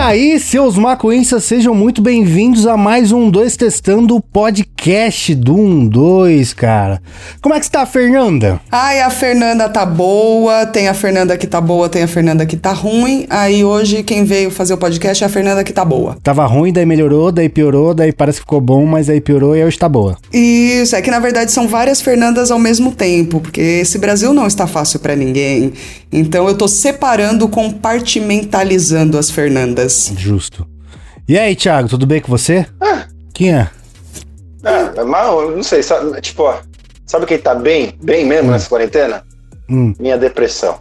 aí, seus maconhistas, sejam muito bem-vindos a mais um 2 Testando o podcast do 1 2, cara. Como é que está, Fernanda? Ai, a Fernanda tá boa, tem a Fernanda que tá boa, tem a Fernanda que tá ruim. Aí hoje quem veio fazer o podcast é a Fernanda que tá boa. Tava ruim, daí melhorou, daí piorou, daí parece que ficou bom, mas aí piorou e hoje tá boa. Isso, é que na verdade são várias Fernandas ao mesmo tempo, porque esse Brasil não está fácil para ninguém. Então eu tô separando, compartimentalizando as Fernandas. Justo. E aí, Thiago, tudo bem com você? Ah. Quem é? É, mal, não sei, sabe, tipo, ó, sabe quem tá bem, bem mesmo nessa quarentena? Hum. Minha depressão.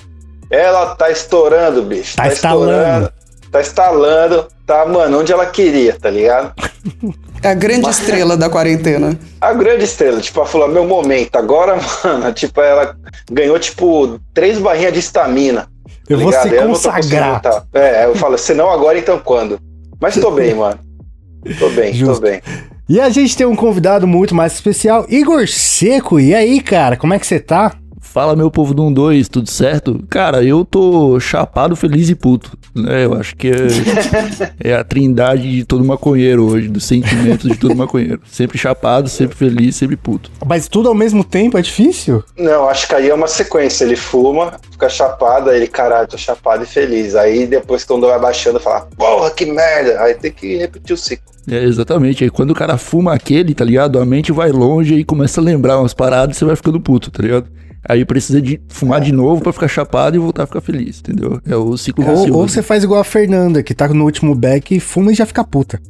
Ela tá estourando, bicho. Tá estalando. estourando. Tá estalando. Tá, mano, onde ela queria, tá ligado? É a grande estrela da quarentena. A grande estrela, tipo, ela falou, meu momento, agora, mano, tipo, ela ganhou, tipo, três barrinhas de estamina. tá Eu vou ligado? se Eu consagrar. É, eu falo, se não agora, então quando? Mas tô bem, mano. Tô bem, Justo. tô bem. E a gente tem um convidado muito mais especial, Igor Seco. E aí, cara, como é que você tá? Fala, meu povo do 1-2, tudo certo? Cara, eu tô chapado, feliz e puto. Né? Eu acho que é, é a trindade de todo maconheiro hoje, dos sentimentos de todo maconheiro. Sempre chapado, sempre feliz, sempre puto. Mas tudo ao mesmo tempo é difícil? Não, acho que aí é uma sequência. Ele fuma, fica chapado, aí ele, caralho, tô chapado e feliz. Aí depois, quando vai baixando, fala, porra, que merda. Aí tem que repetir o ciclo. É, exatamente. Aí quando o cara fuma aquele, tá ligado? A mente vai longe e começa a lembrar umas paradas e você vai ficando puto, tá ligado? Aí precisa de fumar de novo pra ficar chapado e voltar a ficar feliz, entendeu? É o ciclo Ou, ou você faz igual a Fernanda, que tá no último back e fuma e já fica puta.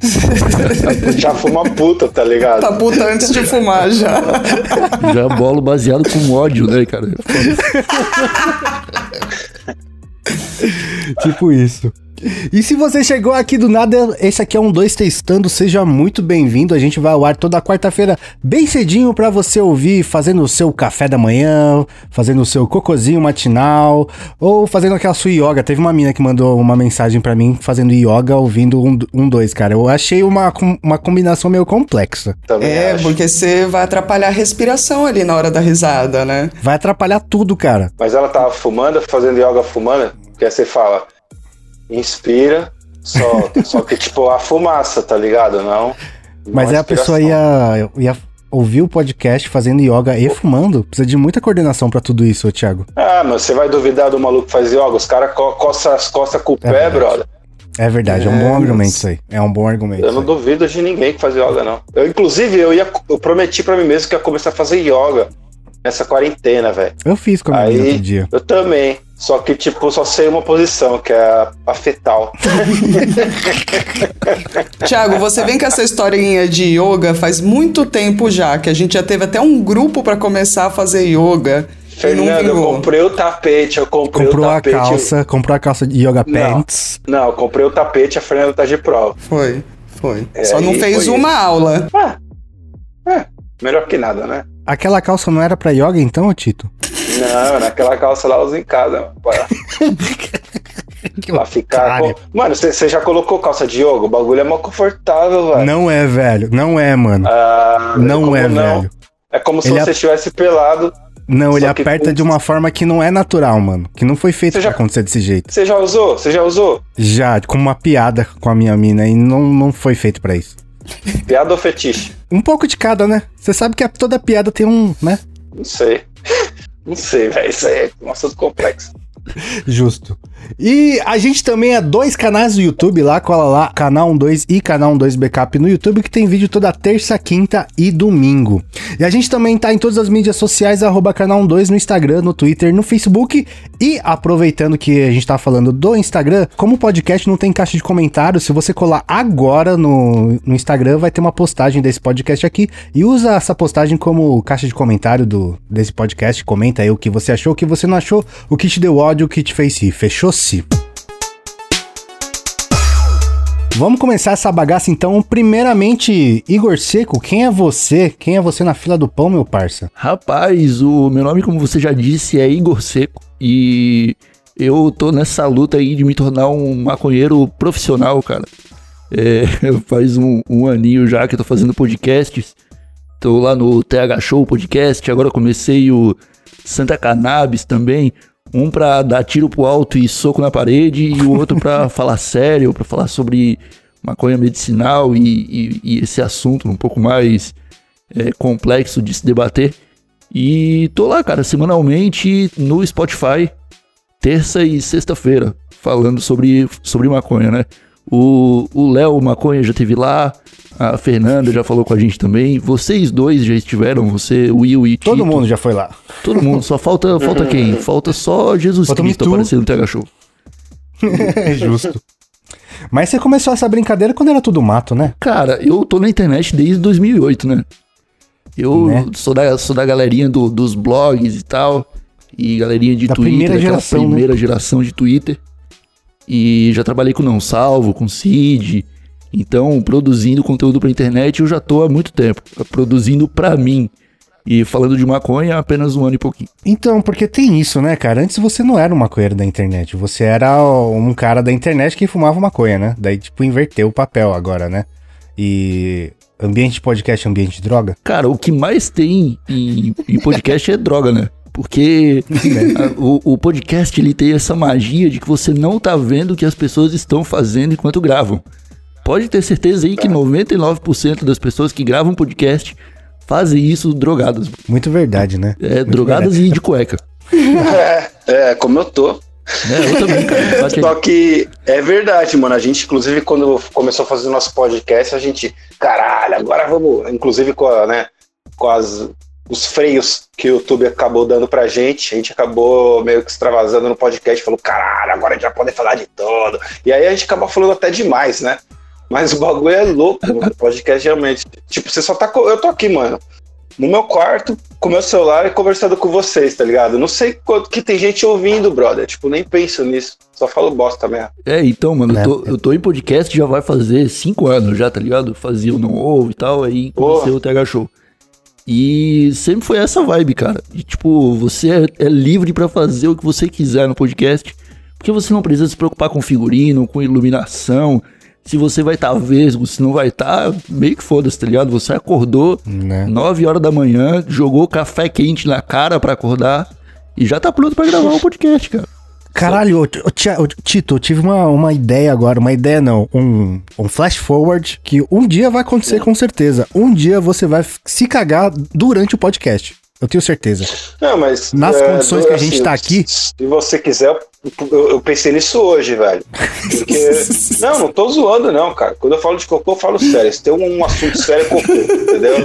Já fuma puta, tá ligado? Tá puta antes de fumar já. Já bolo baseado com ódio, né, cara? tipo isso. E se você chegou aqui do nada, esse aqui é um 2 testando, seja muito bem-vindo. A gente vai ao ar toda quarta-feira, bem cedinho pra você ouvir, fazendo o seu café da manhã, fazendo o seu cocozinho matinal, ou fazendo aquela sua yoga. Teve uma mina que mandou uma mensagem pra mim fazendo yoga ouvindo um, um dois, cara. Eu achei uma, uma combinação meio complexa. Também É, acho. porque você vai atrapalhar a respiração ali na hora da risada, né? Vai atrapalhar tudo, cara. Mas ela tava fumando, fazendo yoga fumando, que aí você fala, inspira, solta. Só que, tipo, a fumaça, tá ligado? Não. Mas aí a pessoa ia, ia ouvir o podcast fazendo yoga e fumando. Precisa de muita coordenação pra tudo isso, ô Thiago. Ah, mas você vai duvidar do maluco que faz yoga? Os caras co coçam as costas com o É pé, verdade. brother. É verdade, é, um É, bom mas- argumento isso aí. É um bom argumento. Eu não duvido de ninguém que faz yoga, não. Eu, inclusive, eu ia. Eu prometi pra mim mesmo que ia começar a fazer yoga nessa quarentena, velho. Eu fiz com a minha Aí- dia. Eu também. Só que, tipo, só sei uma posição, que é a, a fetal. Tiago, você vem com essa historinha de yoga faz muito tempo já, que a gente já teve até um grupo pra começar a fazer yoga. Fernando, eu comprei o tapete, eu comprei Comprou o a tapete. calça, comprou a calça de yoga Não. pants. Não, eu comprei o tapete, a Fernanda tá de prova. Foi, foi. É, Só não fez uma aula. Ah, é, melhor que nada, né? Aquela calça não era pra yoga então, Tito? Não, naquela calça lá eu uso em casa, pra, pra ficar. com- Mano, você já colocou calça de yoga? O bagulho é mó confortável, velho. Não é, velho. Não é, mano. Ah, não como é, velho. É como se Ele você é- estivesse pelado. Não, ele que aperta com- de uma forma que não é natural, mano. Que não foi feito Você pra já- acontecer desse jeito. Você já usou? Você já usou? Já, como uma piada com a minha mina e não, não foi feito pra isso. Piada ou fetiche? Um pouco de cada, né? Você sabe que toda piada tem um, né? Não sei. Não sei, velho. Isso aí é um assunto complexo. Justo. E a gente também é dois canais do YouTube lá, cola lá, canal 12 e canal 12 Backup no YouTube, que tem vídeo toda terça, quinta e domingo. E a gente também tá em todas as mídias sociais, arroba canal 12 no Instagram, no Twitter, no Facebook. E aproveitando que a gente tá falando do Instagram, como o podcast não tem caixa de comentários, se você colar agora no, no Instagram, vai ter uma postagem desse podcast aqui. E usa essa postagem como caixa de comentário do, desse podcast. Comenta aí o que você achou, o que você não achou, o que te deu ódio, o que te fez rir. Vamos começar essa bagaça então. Primeiramente, Igor Seco, quem é você? Quem é você na fila do pão, meu parça? Rapaz, o meu nome, como você já disse, é Igor Seco. E eu tô nessa luta aí de me tornar um maconheiro profissional, cara. É, faz um, um aninho já que eu tô fazendo podcasts. Tô lá no TH Show Podcast, agora comecei o Santa Cannabis também. Um pra dar tiro pro alto e soco na parede, e o outro pra falar sério, pra falar sobre maconha medicinal e, e- e esse assunto um pouco mais é, complexo de se debater. E tô lá, cara, semanalmente no Spotify, terça e sexta-feira, falando sobre, sobre maconha, né? O o Léo Maconha já teve lá, a Fernanda já falou com a gente também, vocês dois já estiveram, você, Will e Todo Tito. mundo já foi lá. Todo mundo, só falta, falta quem? Falta só Jesus Falta Cristo aparecendo no TH Show. É justo. Mas você começou essa brincadeira quando era tudo mato, né? Cara, eu tô na internet desde 2008, né? Eu Né? sou, da, sou da galerinha do- dos blogs e tal. E galerinha de Da Twitter, primeira geração, né? primeira geração de Twitter. E já trabalhei com Não Salvo, com Cid. Então, produzindo conteúdo pra internet eu já tô há muito tempo. Produzindo pra mim. E falando de maconha há apenas um ano e pouquinho. Então, porque tem isso, né, cara? Antes você não era um maconheiro da internet. Você era um cara da internet que fumava maconha, né? Daí, tipo, inverteu o papel agora, né? E ambiente de podcast, ambiente de droga? Cara, o que mais tem em, em podcast é droga, né? Porque a- o, o podcast ele tem essa magia de que você não tá vendo o que as pessoas estão fazendo enquanto gravam. Pode ter certeza aí que 99% das pessoas que gravam podcast fazem isso drogadas. Muito verdade, né? É, Muito drogadas e de cueca. É, é, como eu tô. É, eu também, cara. Só que é verdade, mano. A gente, inclusive, quando começou a fazer o nosso podcast, a gente, caralho, agora vamos. Inclusive com, a, né, com as, os freios que o YouTube acabou dando pra gente, a gente acabou meio que extravasando no podcast, falou, caralho, agora a gente vai poder falar de tudo. E aí a gente acabou falando até demais, né? Mas o bagulho é louco, mano. Podcast realmente. Tipo, você só tá. co- Eu tô aqui, mano. No meu quarto, com meu celular e conversando com vocês, tá ligado? Não sei quanto que tem gente ouvindo, brother. Tipo, nem penso nisso. Só falo bosta mesmo. É, então, mano, Né? eu tô, eu tô em podcast já vai fazer cinco anos já, tá ligado? Fazia o Não Ovo e tal, aí comecei o TH Show. E sempre foi essa vibe, cara. De, tipo, você é, é livre pra fazer o que você quiser no podcast, porque você não precisa se preocupar com figurino, com iluminação, se você vai estar vesgo, se não vai estar, meio que foda-se, tá ligado? Você acordou Né? 9 horas da manhã, jogou café quente na cara pra acordar e já tá pronto pra gravar o podcast, cara. Caralho, ô, Tito, eu tive uma, uma ideia agora, uma ideia não, um, um flash forward que um dia vai acontecer com certeza. Um dia você vai se cagar durante o podcast. Eu tenho certeza. Não, mas. Nas é, condições que a gente tá aqui- Se você quiser, eu, eu pensei nisso hoje, velho. Porque. não, não tô zoando, não, cara. Quando eu falo de cocô, eu falo sério. Se tem um assunto sério, é cocô, entendeu?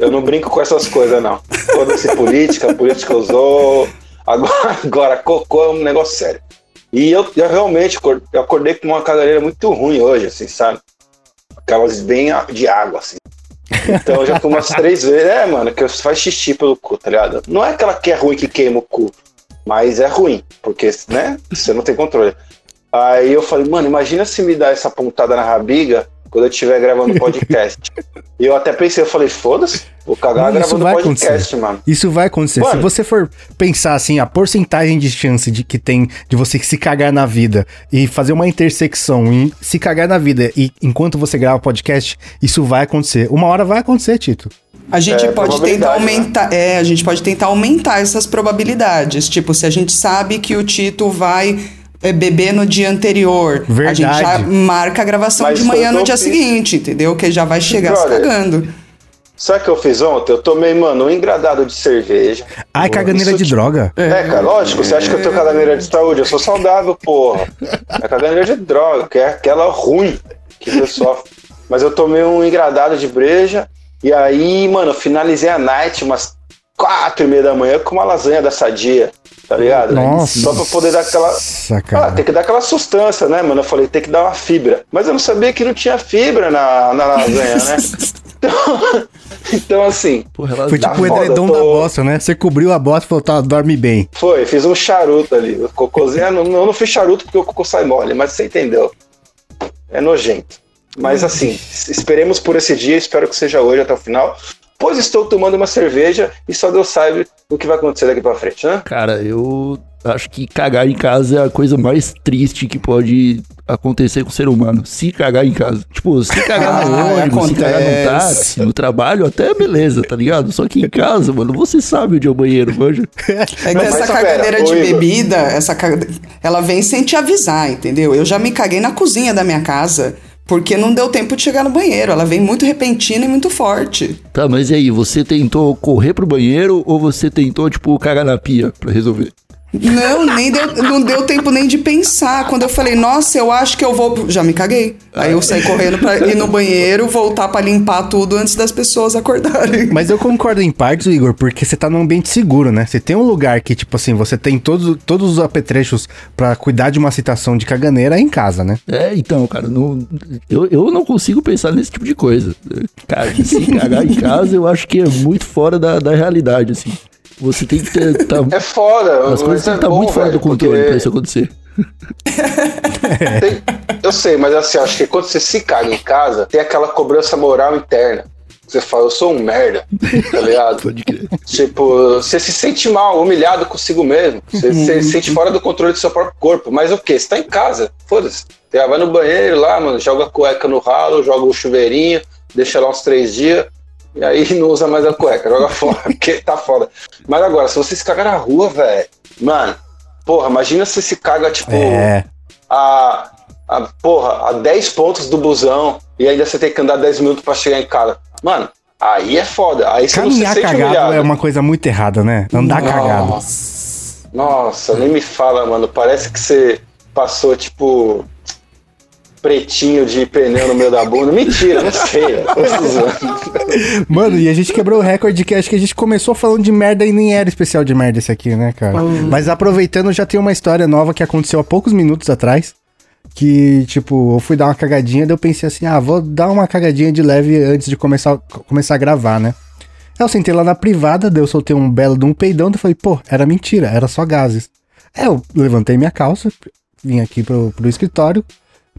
Eu não brinco com essas coisas, não. Foda-se política, política usou. Agora, agora, cocô é um negócio sério. E eu, eu realmente eu acordei com uma caganeira muito ruim hoje, assim, sabe? Aquelas bem de água, assim. Então eu já fui umas três vezes. É, mano, que faz xixi pelo cu, tá ligado? Não é aquela que é ruim que queima o cu, mas é ruim, porque, né? Você não tem controle. Aí eu falei, mano, imagina se me dá essa pontada na rabiga quando eu estiver gravando podcast. e eu até pensei, eu falei, foda-se, vou cagar Mano, gravando vai podcast, mano. Isso vai acontecer. Se Mano. você for pensar assim, a porcentagem de chance de que tem de você se cagar na vida e fazer uma intersecção em se cagar na vida e enquanto você grava podcast, isso vai acontecer. Uma hora vai acontecer, Tito. A gente É, pode tentar né? aumentar, é, a gente pode tentar aumentar essas probabilidades. Tipo, se a gente sabe que o Tito vai beber no dia anterior, a gente já Verdade. marca a gravação Mas de o manhã no dia fiz. seguinte, entendeu? Que já vai chegar se Brother, cagando. Sabe o que eu fiz ontem? Eu tomei, mano, um engradado de cerveja. Ai, Pô, caganeira isso de droga. É, cara, lógico, você acha que eu tenho caganeira de saúde? Eu sou saudável, porra. É caganeira de droga, que é aquela ruim que você sofre. Mas eu tomei um engradado de breja, e aí, mano, eu finalizei a night umas quatro e meia da manhã com uma lasanha da sadia, tá ligado? Nossa. Só pra poder dar aquela. Ah, cara. tem que dar aquela sustância, né, mano? Eu falei, tem que dar uma fibra. Mas eu não sabia que não tinha fibra na, na lasanha, né? Então, então assim, Porra, Foi tipo o edredom tô- da bosta, né? Você cobriu a bosta e falou, tá, dorme bem. Foi, fiz um charuto ali. O cocôzinho, eu não, eu não fiz charuto porque o cocô sai mole, mas você entendeu. É nojento. Mas assim, esperemos por esse dia, espero que seja hoje até o final. Pois estou tomando uma cerveja e só Deus sabe o que vai acontecer daqui pra frente, né? Cara, eu acho que cagar em casa é a coisa mais triste que pode acontecer com o ser humano. Se cagar em casa. Tipo, se cagar no Ah, ônibus, se cagar no táxi, no trabalho, até beleza, tá ligado? Só que em casa, mano, você sabe onde é o banheiro, manja. É que Mas, essa cagadeira pera, de bebida, essa ela vem sem te avisar, entendeu? Eu já me caguei na cozinha da minha casa, porque não deu tempo de chegar no banheiro. Ela vem muito repentina e muito forte. Tá, mas e aí, você tentou correr pro banheiro ou você tentou, tipo, cagar na pia pra resolver? Não, nem deu, não deu tempo nem de pensar. Quando eu falei, nossa, eu acho que eu vou. Já me caguei. Aí eu saí correndo pra ir no banheiro, voltar pra limpar tudo antes das pessoas acordarem. Mas eu concordo em partes, Igor, porque você tá num ambiente seguro, né? Você tem um lugar que, tipo assim, você tem todos, todos os apetrechos pra cuidar de uma citação de caganeira em casa, né? É, então, cara, não, eu, eu não consigo pensar nesse tipo de coisa. Cara, se cagar em casa, eu acho que é muito fora da, da realidade, assim. Você tem que ter. Tá, É foda. as coisas têm é que estar bom, muito fora velho, do controle porque pra isso acontecer. tem- eu sei, mas assim, acho que quando você se caga em casa, tem aquela cobrança moral interna. Você fala, eu sou um merda, tá ligado? Pode crer. Tipo, você se sente mal, humilhado consigo mesmo. Você você se sente fora do controle do seu próprio corpo. Mas o quê? Você tá em casa, foda-se. Vai no banheiro lá, mano, joga a cueca no ralo, joga o chuveirinho, deixa lá uns três dias, e aí não usa mais a cueca, joga fora, porque tá foda. Mas agora, se você se cagar na rua, velho, mano, porra, imagina se se caga, tipo, É. a, a, porra, a 10 pontos do busão e ainda você tem que andar 10 minutos pra chegar em casa. Mano, aí é foda. Aí você não se Caminhar cagado humilhado. é uma coisa muito errada, né? Andar cagado. Nossa, nossa, nem me fala, mano. Parece que você passou, tipo, pretinho de pneu no meio da bunda. Mentira, não sei. Mano, e a gente quebrou o recorde que acho que a gente começou falando de merda e nem era especial de merda esse aqui, né, cara? Mas aproveitando, já tem uma história nova que aconteceu há poucos minutos atrás. Que, tipo, eu fui dar uma cagadinha, daí eu pensei assim, ah, vou dar uma cagadinha de leve antes de começar, começar a gravar, né? Aí eu sentei lá na privada, daí eu soltei um belo de um peidão, daí eu falei, pô, era mentira, era só gases. Aí eu levantei minha calça, vim aqui pro, pro escritório,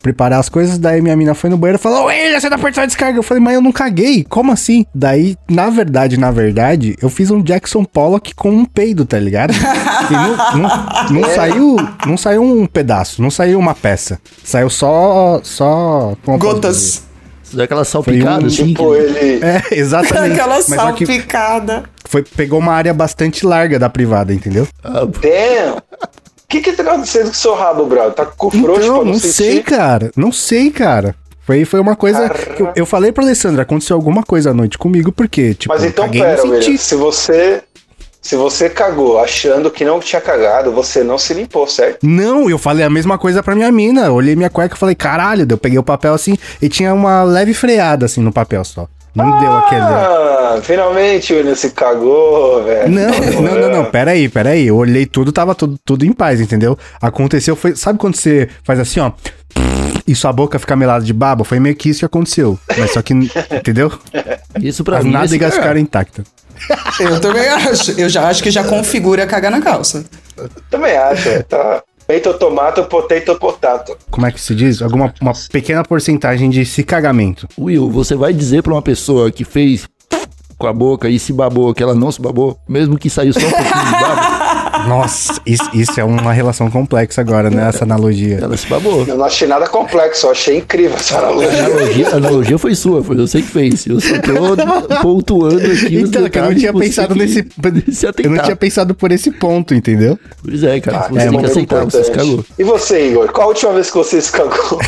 preparar as coisas, daí minha mina foi no banheiro e falou, William, você tá apertando a descarga. Eu falei, mas eu não caguei, como assim? Daí, na verdade, na verdade, eu fiz um Jackson Pollock com um peido, tá ligado? E não, não, não saiu, não saiu um pedaço, não saiu uma peça. Saiu só, só... Gotas. Você dá aquela salpicada, um assim. tipo, ele. É, exatamente. Aquela salpicada. foi, pegou uma área bastante larga da privada, entendeu? Ah, Damn! O que que tá acontecendo com o seu rabo, brother? Tá com frouxo pra Então, não não sentir? sei, cara. Não sei, cara. Foi, foi uma coisa. que eu, eu falei pra Alessandra, aconteceu alguma coisa à noite comigo, porque, tipo, Mas então, pera, William, se você. Se você cagou achando que não tinha cagado, você não se limpou, certo? Não, eu falei a mesma coisa pra minha mina. Eu olhei minha cueca e falei, caralho, eu peguei o papel assim e tinha uma leve freada assim no papel só. Não deu aquele. Ah, finalmente o William se cagou, velho. Não, não, não, não, peraí, peraí. Eu olhei tudo, tava tudo, tudo em paz, entendeu? Aconteceu, foi. Sabe quando você faz assim, ó? E sua boca fica melada de baba? Foi meio que isso que aconteceu. Mas só que, entendeu? Isso pra As mim. é nádegas esse- ficaram intactas. Eu também acho. Eu já acho que já configura cagar na calça. Também acho. Tá. Peito tomato, potato potato. Como é que se diz? Alguma uma pequena porcentagem de se cagamento. Will, você vai dizer pra uma pessoa que fez com a boca e se babou que ela não se babou, mesmo que saiu só um pouquinho de baba, Nossa, isso, isso é uma relação complexa agora, né? Essa analogia. ela se babou. Eu não achei nada complexo, eu achei incrível essa A analogia. analogia, a analogia foi sua, foi você que fez. Eu só tô pontuando aqui Então, que eu não tinha pensado nesse. se Eu não tinha pensado por esse ponto, entendeu? Pois é, cara, Ah, você esse tem que aceitar, você se importante. cagou. E você, Igor? Qual a última vez que você se cagou?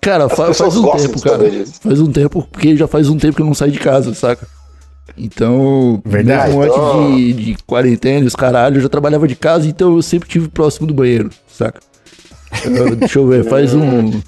Cara, As fa- pessoas faz um tempo, cara. Faz um tempo, porque já faz um tempo que eu não saio de casa, saca? Então, Verdade. mesmo antes de, de quarentena, os caralho, eu já trabalhava de casa, então eu sempre tive próximo do banheiro, saca? Eu- deixa eu ver, faz um,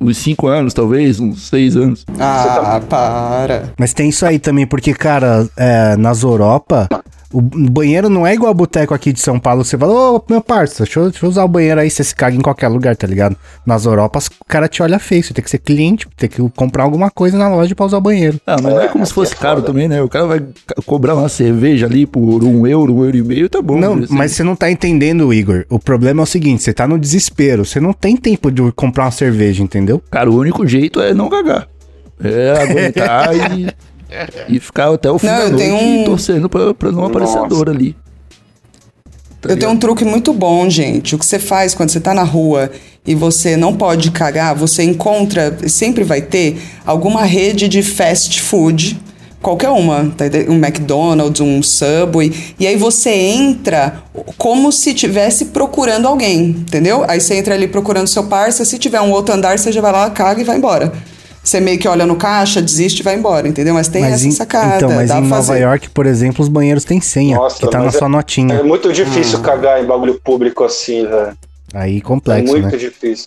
uns cinco anos, talvez, uns seis anos. Ah, para. Mas tem isso aí também, porque, cara, é, nas Europa, o banheiro não é igual a boteco aqui de São Paulo. Você fala, ô, meu parça, deixa eu, deixa eu usar o banheiro aí, você se caga em qualquer lugar, tá ligado? Nas Europas, o cara te olha feio, você tem que ser cliente, tem que comprar alguma coisa na loja pra usar o banheiro. Ah, mas não é É, como se aqui fosse é caro foda. também, né? O cara vai cobrar uma cerveja ali por um euro, um euro e meio, tá bom. Não, assim. mas você não tá entendendo, Igor. O problema é o seguinte, você tá no desespero, você não tem tempo de comprar uma cerveja, entendeu? Cara, o único jeito é não cagar. É aguentar e E ficar até o fim Não, da noite um- torcendo pra, pra não aparecer Nossa. dor ali. Tá Eu tenho um truque muito bom, gente. O que você faz quando você tá na rua e você não pode cagar, você encontra, sempre vai ter, alguma rede de fast food, qualquer uma, tá um McDonald's, um Subway, e aí você entra como se tivesse procurando alguém, entendeu? Aí você entra ali procurando seu parça, se tiver um outro andar, você já vai lá, caga e vai embora. Você meio que olha no caixa, desiste e vai embora, entendeu? Mas tem essa em, sacada, então, mas dá em Nova fazer. York, por exemplo, os banheiros têm senha, Nossa, que tá na mas sua é- notinha. É muito difícil cagar em bagulho público assim, velho. Aí É complexo, muito né? difícil.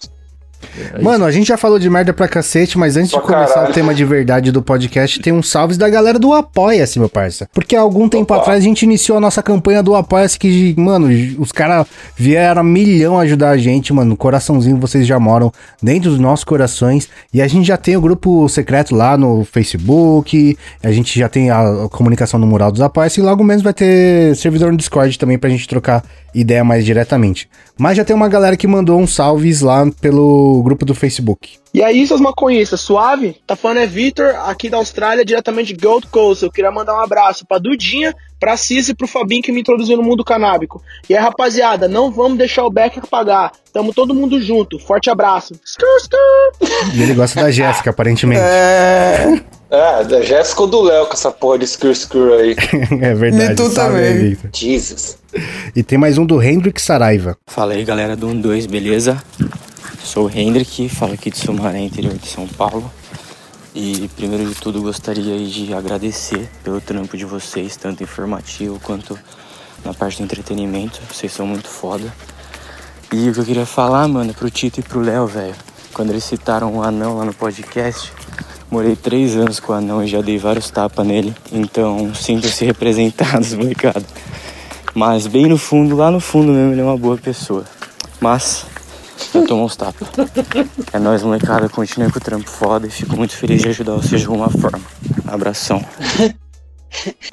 Mano, a gente já falou de merda pra cacete, mas antes de começar caralho. o tema de verdade do podcast, tem uns salves da galera do Apoia-se, meu parça. Porque há algum tempo Opa. atrás a gente iniciou a nossa campanha do Apoia-se, que, mano, os caras vieram a milhão ajudar a gente, mano. Coraçãozinho, vocês já moram dentro dos nossos corações. E a gente já tem o grupo secreto lá no Facebook, a gente já tem a comunicação no mural dos Apoia-se, e logo menos vai ter servidor no Discord também pra gente trocar ideia mais diretamente. Mas já tem uma galera que mandou uns salves lá pelo grupo do Facebook. E aí, seus maconhistas, suave? Tá falando é Vitor, aqui da Austrália, diretamente de Gold Coast. Eu queria mandar um abraço pra Dudinha, pra Cis e pro Fabinho que me introduziu no mundo canábico. E aí, rapaziada, não vamos deixar o Becker pagar. Tamo todo mundo junto. Forte abraço. E ele gosta da Jéssica, aparentemente. É... É, da Jéssica ou do Léo com essa porra de screw screw aí. É verdade. Me tu aí, também. Jesus. E tem mais um do Hendrik Saraiva. Fala aí galera do 12, beleza? Sou o Hendrik, falo aqui de Sumaré, interior de São Paulo. E primeiro de tudo gostaria de agradecer pelo trampo de vocês, tanto informativo quanto na parte do entretenimento. Vocês são muito foda. E o que eu queria falar, mano, pro Tito e pro Léo, velho. Quando eles citaram o anão lá no podcast, morei três anos com o anão e já dei vários tapas nele. Então sintam-se representados, molecada. Mas bem no fundo, lá no fundo mesmo, ele é uma boa pessoa. Mas já tomou uns tapas. É nóis, molecada. Continue com o trampo foda e fico muito feliz de ajudar vocês de alguma forma. Abração.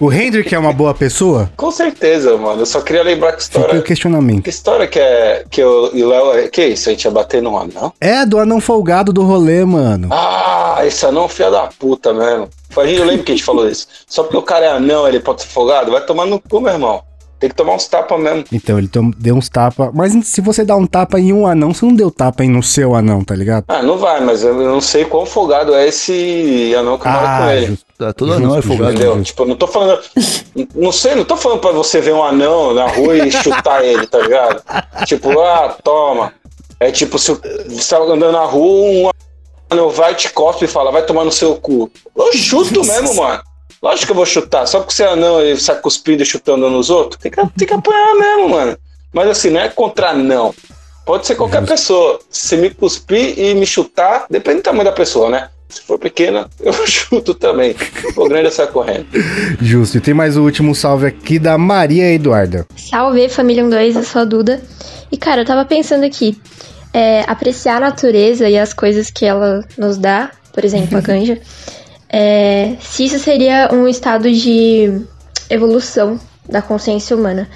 O Hendrik é uma boa pessoa? Com certeza, mano. Eu só queria lembrar que Fica o história. questionamento. Que história que é. Que eu e o Léo. Que isso? A gente ia bater no anão? É, do anão folgado do rolê, mano. Ah, esse anão é um filho da puta mesmo. A gente, eu lembro que a gente falou isso. Só porque o cara é anão, ele pode ser folgado? Vai tomar no cu, meu irmão. Tem que tomar uns tapas mesmo. Então, ele deu uns tapas. Mas se você dá um tapa em um anão, você não deu tapa em no seu anão, tá ligado? Ah, não vai, mas eu não sei quão folgado é esse anão que mora com ele. justo. Tá, todo anão é Justo, folgado. Entendeu? Tipo, eu não tô falando. Não sei, não tô falando pra você ver um anão na rua e chutar ele, tá ligado? Tipo, ah, toma. É tipo, se você tá andando na rua, um anão vai, te cospe e fala, vai tomar no seu cu. Eu chuto mesmo, mano. Lógico que eu vou chutar. Só porque você é anão e sai cuspindo e chutando nos outros, tem que, tem que apanhar mesmo, mano. Mas assim, não é contra não. Pode ser qualquer pessoa. Se me cuspir e me chutar, depende do tamanho da pessoa, né? Se for pequena, eu chuto também. Se for grande, eu saio correndo. Justo. E tem mais o último salve aqui da Maria Eduarda. Salve, família 12, eu sou a Duda. E cara, eu tava pensando aqui, é, apreciar a natureza e as coisas que ela nos dá, por exemplo, a ganja, é, se isso seria um estado de evolução da consciência humana.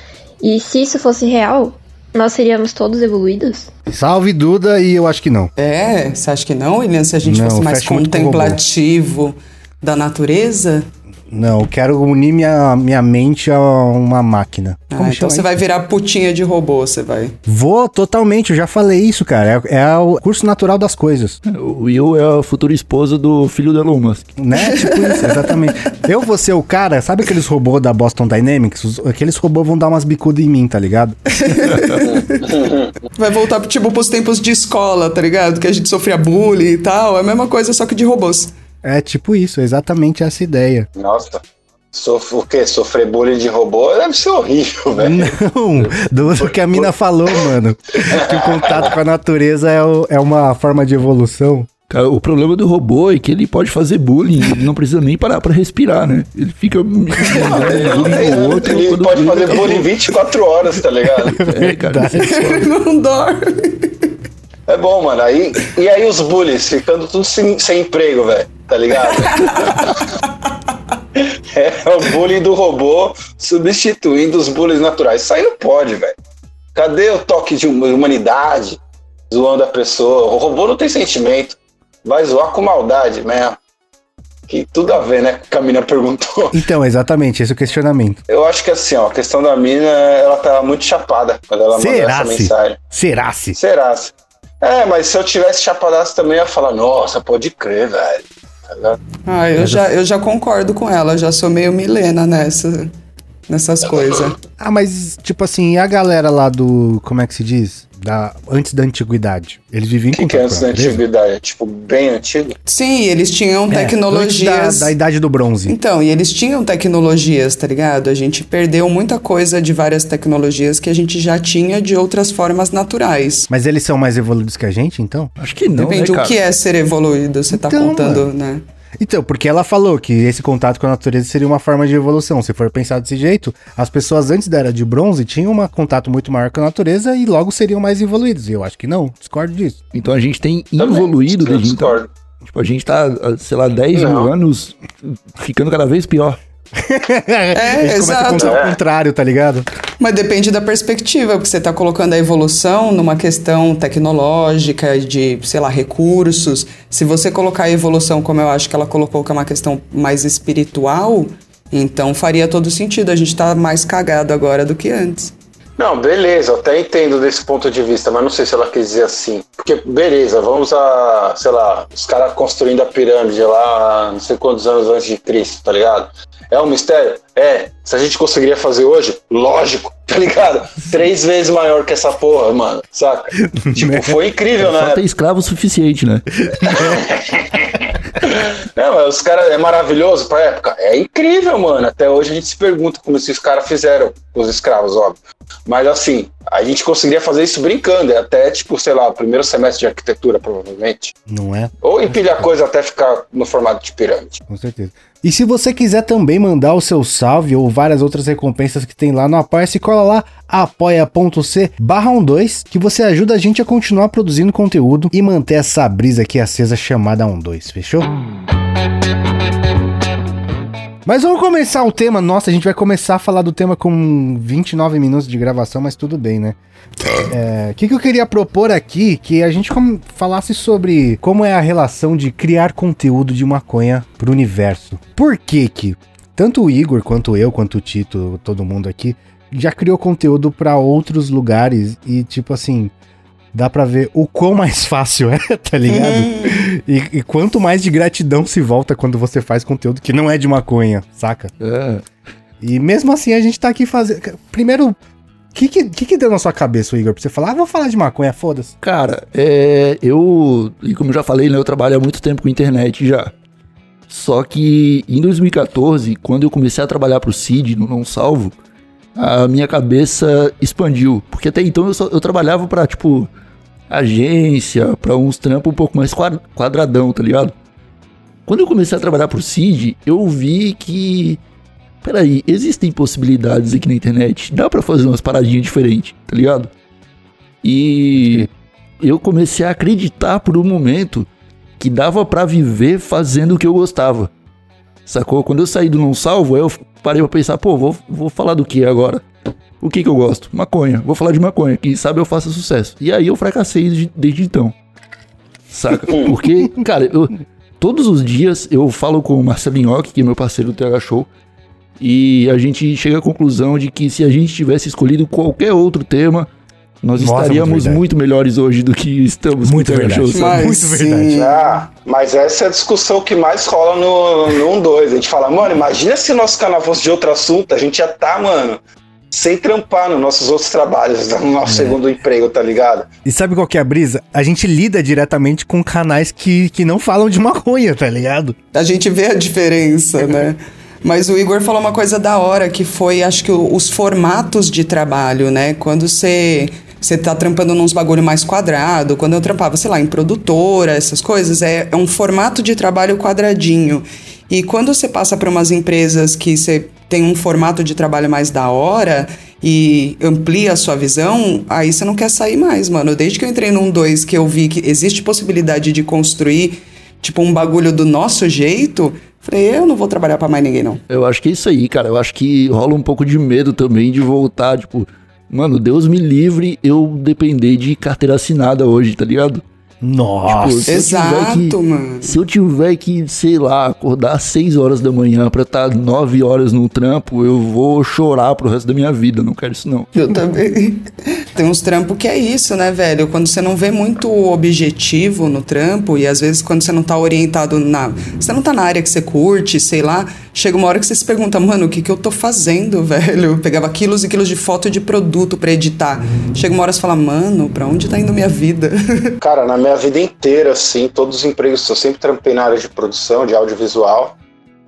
E se isso fosse real, nós seríamos todos evoluídos? Salve Duda, e eu acho que não. É, você acha que não, William? Se a gente Não, fosse mais contemplativo da natureza? Não, eu quero unir minha, minha mente a uma máquina. Ah, então você isso? vai virar putinha de robô, você vai. Vou totalmente, eu já falei isso, cara. É, é o curso natural das coisas. O Will é a futura esposa do filho do Elon Musk. Né? Tipo isso, exatamente. Eu vou ser o cara, sabe aqueles robôs da Boston Dynamics? Os- aqueles robôs vão dar umas bicudas em mim, tá ligado? Vai voltar, tipo, pros tempos de escola, tá ligado? Que a gente sofria bullying e tal. É a mesma coisa, só que de robôs. É tipo isso, exatamente essa ideia. Nossa. Sof o quê? Sofrer bullying de robô deve ser horrível, velho. Não, do que a mina falou, mano. Que o contato com a natureza é, o- é uma forma de evolução. Cara, o problema do robô é que ele pode fazer bullying, ele não precisa nem parar pra respirar, né? Ele fica no outro. Ele pode fazer bullying 24 horas, tá ligado? É, cara, foda. Não dorme. É bom, mano. Aí, e aí os bullies ficando tudo sem, sem emprego, velho. Tá ligado? é o bullying do robô substituindo os bullies naturais. Isso aí não pode, velho. Cadê o toque de hum- humanidade zoando a pessoa? O robô não tem sentimento. Vai zoar com maldade mesmo. que tudo a ver, né? Que a mina perguntou. Então, exatamente, esse é o questionamento. Eu acho que assim, ó, a questão da mina, ela tá muito chapada quando ela mandou essa Será-se? mensagem. Será-se? Será-se? É, mas se eu tivesse chapadaço também, eu ia falar, nossa, pode crer, velho. Tá? Ah, eu já, eu já concordo com ela, eu já sou meio milena nessa, nessas coisas. Ah, mas, tipo assim, e a galera lá do. Como é que se diz? Da, antes da antiguidade. Eles viviam O com que, que é antes da antiguidade? Tipo, bem antigo? Sim, eles tinham tecnologias. É, Da, da idade do bronze. Então, e eles tinham tecnologias, tá ligado? A gente perdeu muita coisa de várias tecnologias que a gente já tinha de outras formas naturais. Mas eles são mais evoluídos que a gente, então? Acho que não, Depende né, o que é ser evoluído, você tá Então, contando, mano. né? Então, porque ela falou que esse contato com a natureza seria uma forma de evolução. Se for pensar desse jeito, as pessoas antes da era de bronze tinham um contato muito maior com a natureza e logo seriam mais evoluídos. E eu acho que não, discordo disso. Então a gente tem Também, evoluído desde então. discordo. Tipo, a gente tá, sei lá, 10 mil anos ficando cada vez pior. É, a gente começa a exato. contar o contrário, tá ligado? Mas depende da perspectiva, porque você está colocando a evolução numa questão tecnológica, de, sei lá, recursos. Se você colocar a evolução, como eu acho que ela colocou, que é uma questão mais espiritual, então faria todo sentido. A gente está mais cagado agora do que antes. Não, beleza, eu até entendo desse ponto de vista, mas não sei se ela quis dizer assim. Porque, beleza, vamos a, sei lá, os caras construindo a pirâmide lá não sei quantos anos antes de Cristo, tá ligado? É um mistério? É. Se a gente conseguiria fazer hoje, lógico, tá ligado? Três vezes maior que essa porra, mano, saca? Tipo, foi incrível, né? Só ter escravo o suficiente, né? Não, mas os caras é maravilhoso pra época. É incrível, mano. Até hoje a gente se pergunta como esses caras fizeram com os escravos, óbvio. Mas assim, a gente conseguiria fazer isso brincando. É até, tipo, sei lá, o primeiro semestre de arquitetura, provavelmente. Não é? Ou empilhar coisa até ficar no formato de pirâmide. Com certeza. E se você quiser também mandar o seu salve ou várias outras recompensas que tem lá no Apoia-se, cola lá apoia.c barra 12 que você ajuda a gente a continuar produzindo conteúdo e manter essa brisa aqui acesa chamada 12, fechou? Mas vamos começar o tema. Nossa, a gente vai começar a falar do tema com 29 minutos de gravação, mas tudo bem, né? É, O que, que eu queria propor aqui? Que a gente falasse sobre como é a relação de criar conteúdo de maconha pro universo. Por que que tanto o Igor, quanto eu, quanto o Tito, todo mundo aqui, já criou conteúdo pra outros lugares e, tipo assim, dá pra ver o quão mais fácil é, tá ligado? E, e quanto mais de gratidão se volta quando você faz conteúdo que não é de maconha, saca? É. E mesmo assim a gente tá aqui fazendo. Primeiro, o que, que, que que deu na sua cabeça, Igor, pra você falar? Ah, vou falar de maconha, foda-se. Cara, é, eu, e como eu já falei, né, eu trabalho há muito tempo com internet já. Só que em 2014, quando eu comecei a trabalhar pro CID, no Não Salvo, a minha cabeça expandiu. Porque até então eu, só, eu trabalhava pra, tipo, agência, pra uns trampos um pouco mais quad- quadradão, tá ligado? Quando eu comecei a trabalhar pro CID, eu vi que. Peraí, existem possibilidades aqui na internet. Dá pra fazer umas paradinhas diferentes, tá ligado? E eu comecei a acreditar por um momento que dava pra viver fazendo o que eu gostava. Sacou? Quando eu saí do Não Salvo, eu parei pra pensar, pô, vou, vou falar do que agora? O que que eu gosto? Maconha. Vou falar de maconha, que sabe eu faço sucesso. E aí eu fracassei desde, desde então. Saca? Porque, cara, eu, todos os dias eu falo com o Marcelo Inhoque, que é meu parceiro do TH Show, e a gente chega à conclusão de que se a gente tivesse escolhido qualquer outro tema, nós Nossa, estaríamos muito melhores hoje do que estamos Muito com o TH verdade. Show. Mas muito verdade. Ah, mas essa é a discussão que mais rola no, no 1-2. A gente fala, mano, imagina se nosso canal fosse de outro assunto, a gente ia tá, mano, sem trampar nos nossos outros trabalhos, no nosso segundo emprego, tá ligado? E sabe qual que é a brisa? A gente lida diretamente com canais que, que não falam de maconha, tá ligado? A gente vê a diferença, né? Mas o Igor falou uma coisa da hora, que foi, acho que, os formatos de trabalho, né? Quando você, você tá trampando nos bagulho mais quadrado, quando eu trampava, sei lá, em produtora, essas coisas, é, é um formato de trabalho quadradinho. E quando você passa para umas empresas que você tem um formato de trabalho mais da hora e amplia a sua visão, aí você não quer sair mais, mano. Desde que eu entrei num 2 que eu vi que existe possibilidade de construir, tipo, um bagulho do nosso jeito, falei, eu não vou trabalhar pra mais ninguém, não. Eu acho que é isso aí, cara. Eu acho que rola um pouco de medo também de voltar, tipo, mano, Deus me livre eu depender de carteira assinada hoje, tá ligado? Nossa. Tipo, eu Exato, que- mano. Se eu tiver que, sei lá, acordar às 6 horas da manhã pra estar 9 horas no trampo, eu vou chorar pro resto da minha vida. Não quero isso, não. Eu também. Tem uns trampos que é isso, né, velho? Quando você não vê muito objetivo no trampo e às vezes quando você não tá orientado na. Você não tá na área que você curte, sei lá. Chega uma hora que você se pergunta, mano, o que que eu tô fazendo, velho? Eu pegava quilos e quilos de foto de produto pra editar. Chega uma hora que você fala, mano, pra onde tá indo minha vida? Cara, na minha vida inteira, assim, todos os empregos, eu sempre trampei na área de produção, de audiovisual,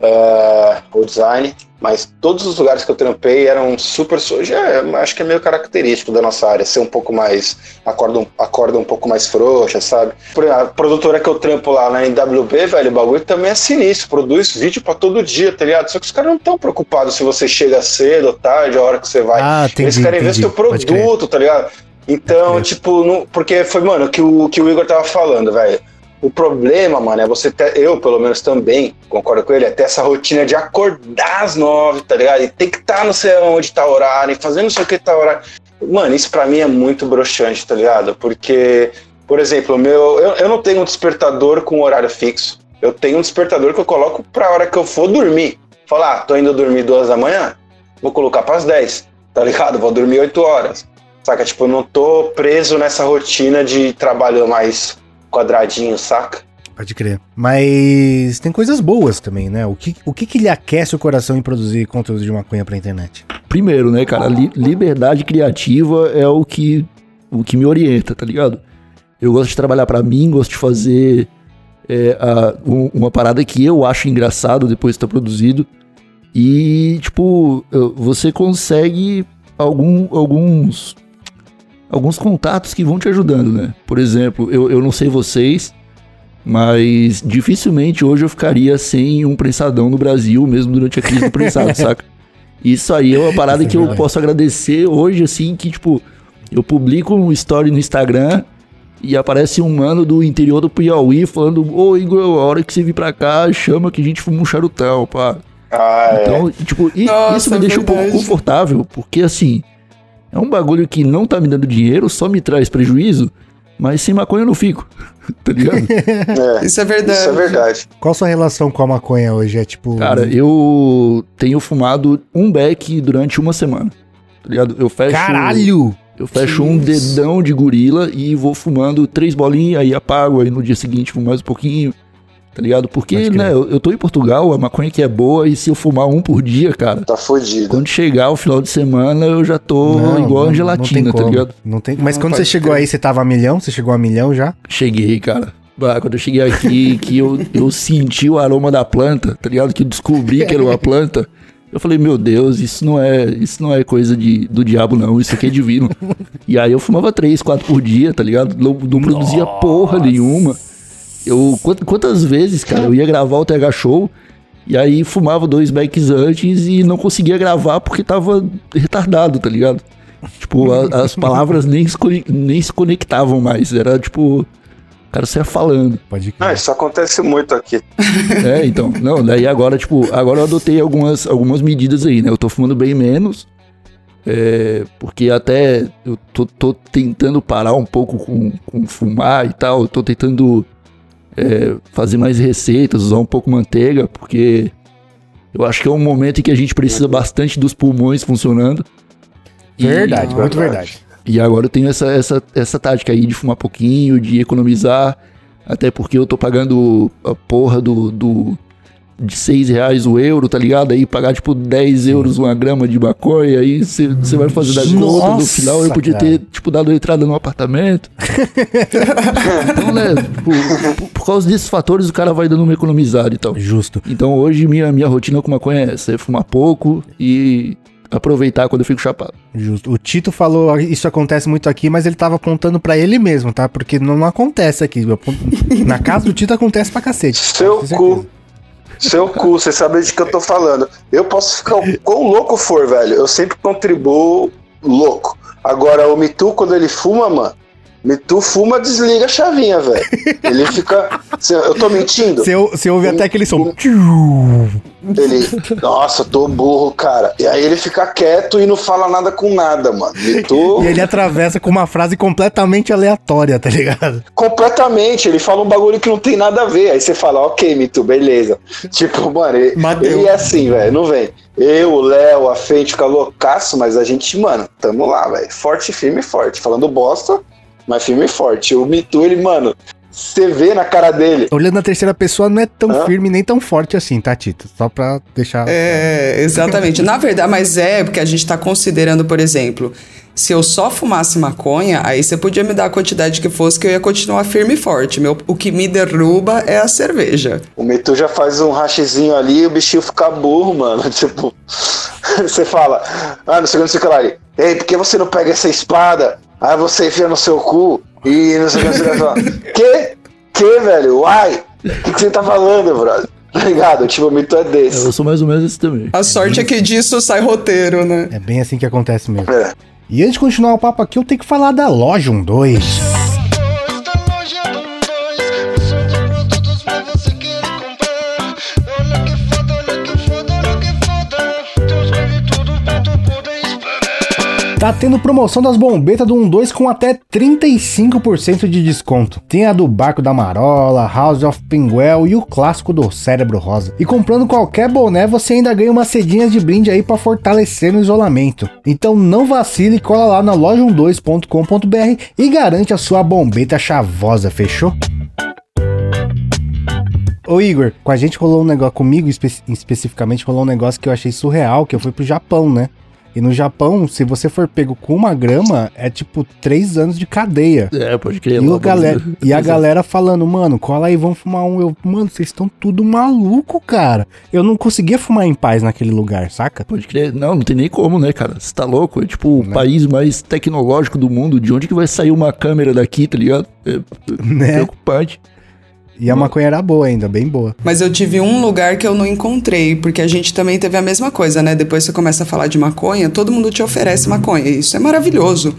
é, ou design, mas todos os lugares que eu trampei eram super. Já, é, acho que é meio característico da nossa área, ser um pouco mais. acorda um, acorda um pouco mais frouxa, sabe? Por exemplo, A produtora que eu trampo lá na NWB, velho, o bagulho também é sinistro, produz vídeo pra todo dia, tá ligado? Só que os caras não estão preocupados se você chega cedo ou tarde, a hora que você vai. Ah, entendi, Eles querem ver entendi. seu Pode crer. produto, tá ligado? Então, crer. tipo, não- porque foi, mano, o que o, que o Igor tava falando, velho. O problema, mano, é você ter, eu pelo menos também, concordo com ele, é ter essa rotina de acordar às nove, tá ligado? E tem que estar não sei onde tá horário, e fazendo não sei o que tá horário. Mano, isso pra mim é muito broxante, tá ligado? Porque, por exemplo, meu, eu, eu não tenho um despertador com horário fixo. Eu tenho um despertador que eu coloco pra hora que eu for dormir. Falar, ah, tô indo dormir duas da manhã, vou colocar pras 10, tá ligado? Vou dormir 8 horas. Saca? Tipo, eu não tô preso nessa rotina de trabalho mais quadradinho, saca? Pode crer. Mas tem coisas boas também, né? O que, o que, que lhe aquece o coração em produzir conteúdo de maconha pra internet? Primeiro, né, cara, li- liberdade criativa é o que, o que me orienta, tá ligado? Eu gosto de trabalhar pra mim, gosto de fazer é, a- um- uma parada que eu acho engraçado depois de estar produzido. E, tipo, você consegue algum- alguns, alguns contatos que vão te ajudando, né? Por exemplo, eu, eu não sei vocês, mas dificilmente hoje eu ficaria sem um prensadão no Brasil, mesmo durante a crise do prensado, saca? Isso aí é uma parada que eu posso agradecer hoje, assim, que, tipo, eu publico um story no Instagram e aparece um mano do interior do Piauí falando, ô Igor, a hora que você vir pra cá, chama que a gente fuma um charutão, pá. Ah, é. Então, tipo, i- Nossa, isso me é deixa um pouco confortável, porque assim, é um bagulho que não tá me dando dinheiro, só me traz prejuízo, mas sem maconha eu não fico, tá ligado? É, Isso é verdade. Isso é verdade. Qual sua relação com a maconha hoje? É tipo. Cara, eu tenho fumado um beck durante uma semana, tá ligado? Eu fecho... Caralho! Eu fecho Que um isso? dedão de gorila e vou fumando três bolinhas, aí apago, aí no dia seguinte fumo mais um pouquinho, tá ligado? Porque, né, eu, eu tô em Portugal, a maconha aqui é boa, e se eu fumar um por dia, cara, Tá fodido. quando chegar o final de semana eu já tô Não, igual não- a gelatina, não tem tá como. ligado? Não tem... Mas Não, quando você chegou aí, você tava a milhão? Você chegou a milhão já? Cheguei, cara. Bah, quando eu cheguei aqui, que eu, eu senti o aroma da planta, tá ligado? Que eu descobri que era uma planta. Eu falei, meu Deus, isso não é, isso não é coisa de, do diabo, não. Isso aqui é divino. E aí eu fumava três, quatro por dia, tá ligado? Não, não produzia porra nenhuma. Eu, quant- quantas vezes, cara, eu ia gravar o TH Show e aí fumava dois backs antes e não conseguia gravar porque tava retardado, tá ligado? Tipo, a- as palavras nem se, nem se conectavam mais. Era tipo. O cara saia falando. Pode Ah, isso acontece muito aqui. É, então. Não, daí agora, tipo, agora eu adotei algumas, algumas medidas aí, né? Eu tô fumando bem menos. é, porque até eu tô, tô tentando parar um pouco com, com fumar e tal. Eu tô tentando é, fazer mais receitas, usar um pouco manteiga, porque eu acho que é um momento em que a gente precisa bastante dos pulmões funcionando. E- Verdade, muito verdade. verdade. e agora eu tenho essa, essa, essa tática aí de fumar pouquinho, de economizar. Até porque eu tô pagando a porra do, do de 6 reais o euro, tá ligado? Aí pagar tipo 10 euros uma grama de maconha, aí você vai fazer da conta, no final eu podia cara. ter tipo dado entrada no apartamento. então, né, tipo, por, por causa desses fatores o cara vai dando uma economizada e tal. Justo. Então hoje minha, minha rotina com maconha é essa, é fumar pouco e aproveitar quando eu fico chapado. Justo. O Tito falou, isso acontece muito aqui, mas ele tava apontando pra ele mesmo, tá? Porque não, não acontece aqui. Na casa do Tito acontece pra cacete. Seu cu. Seu cu, você sabe de que eu tô falando. Eu posso ficar o quão louco for, velho. Eu sempre contribuo louco. Agora, o Mitu, quando ele fuma, mano, Mitu fuma, desliga a chavinha, velho. Ele fica. Eu tô mentindo? Você, você ouve até aquele som. Ele, nossa, tô burro, cara. E aí ele fica quieto e não fala nada com nada, mano. Mitu, E ele atravessa com uma frase completamente aleatória, tá ligado? completamente. Ele fala um bagulho que não tem nada a ver. Aí você fala, ok, Mitu, beleza. Tipo, mano, ele, ele é assim, velho, não vem. Eu, o Léo, a gente fica loucaço, mas a gente, mano, tamo lá, velho. Forte, firme forte. Falando bosta, mas firme e forte. O Mitu, ele, mano, você vê na cara dele. Olhando na terceira pessoa não é tão Hã? firme nem tão forte assim, tá, Tito? Só pra deixar. É, exatamente. Na verdade, mas é porque a gente tá considerando, por exemplo, se eu só fumasse maconha, aí você podia me dar a quantidade que fosse que eu ia continuar firme e forte. Meu, o que me derruba é a cerveja. O Mitu já faz um rachezinho ali e o bichinho fica burro, mano. Tipo, você fala, ah, não sei o que, não sei o que lá. Ele, Ei, por que você não pega essa espada? Aí você enfia no seu cu e não sei o que, que. Fala, Que? Que, velho? Uai? O que, que você tá falando, brother? Tá ligado? Tipo, o Mitu é desse. Eu sou mais ou menos esse também. A sorte é que disso sai roteiro, né? É bem assim que acontece mesmo. É. E antes de continuar o papo aqui, eu tenho que falar da Loja 12. Tá tendo promoção das bombetas do 12 com até 35% de desconto. Tem a do Barco da Marola, House of Pinguel e o clássico do Cérebro Rosa. E comprando qualquer boné, você ainda ganha umas cedinhas de brinde aí pra fortalecer no isolamento. Então não vacile e cola lá na loja12.com.br e garante a sua bombeta chavosa, fechou? Ô Igor, com a gente rolou um negócio, comigo espe- especificamente rolou um negócio que eu achei surreal, que eu fui pro Japão, né? E no Japão, se você for pego com uma grama, é tipo três anos de cadeia. É, pode crer. E, galera, e a galera falando, mano, cola aí, vamos fumar um. Eu, mano, vocês estão tudo maluco, cara. Eu não conseguia fumar em paz naquele lugar, saca? Pode crer. Não, não tem nem como, né, cara? Você tá louco? É tipo o Né? país mais tecnológico do mundo. De onde que vai sair uma câmera daqui, tá ligado? É Né? preocupante. E a maconha era boa ainda, bem boa. Mas eu tive um lugar que eu não encontrei, porque a gente também teve a mesma coisa, né? Depois você começa a falar de maconha, todo mundo te oferece maconha. Isso é maravilhoso.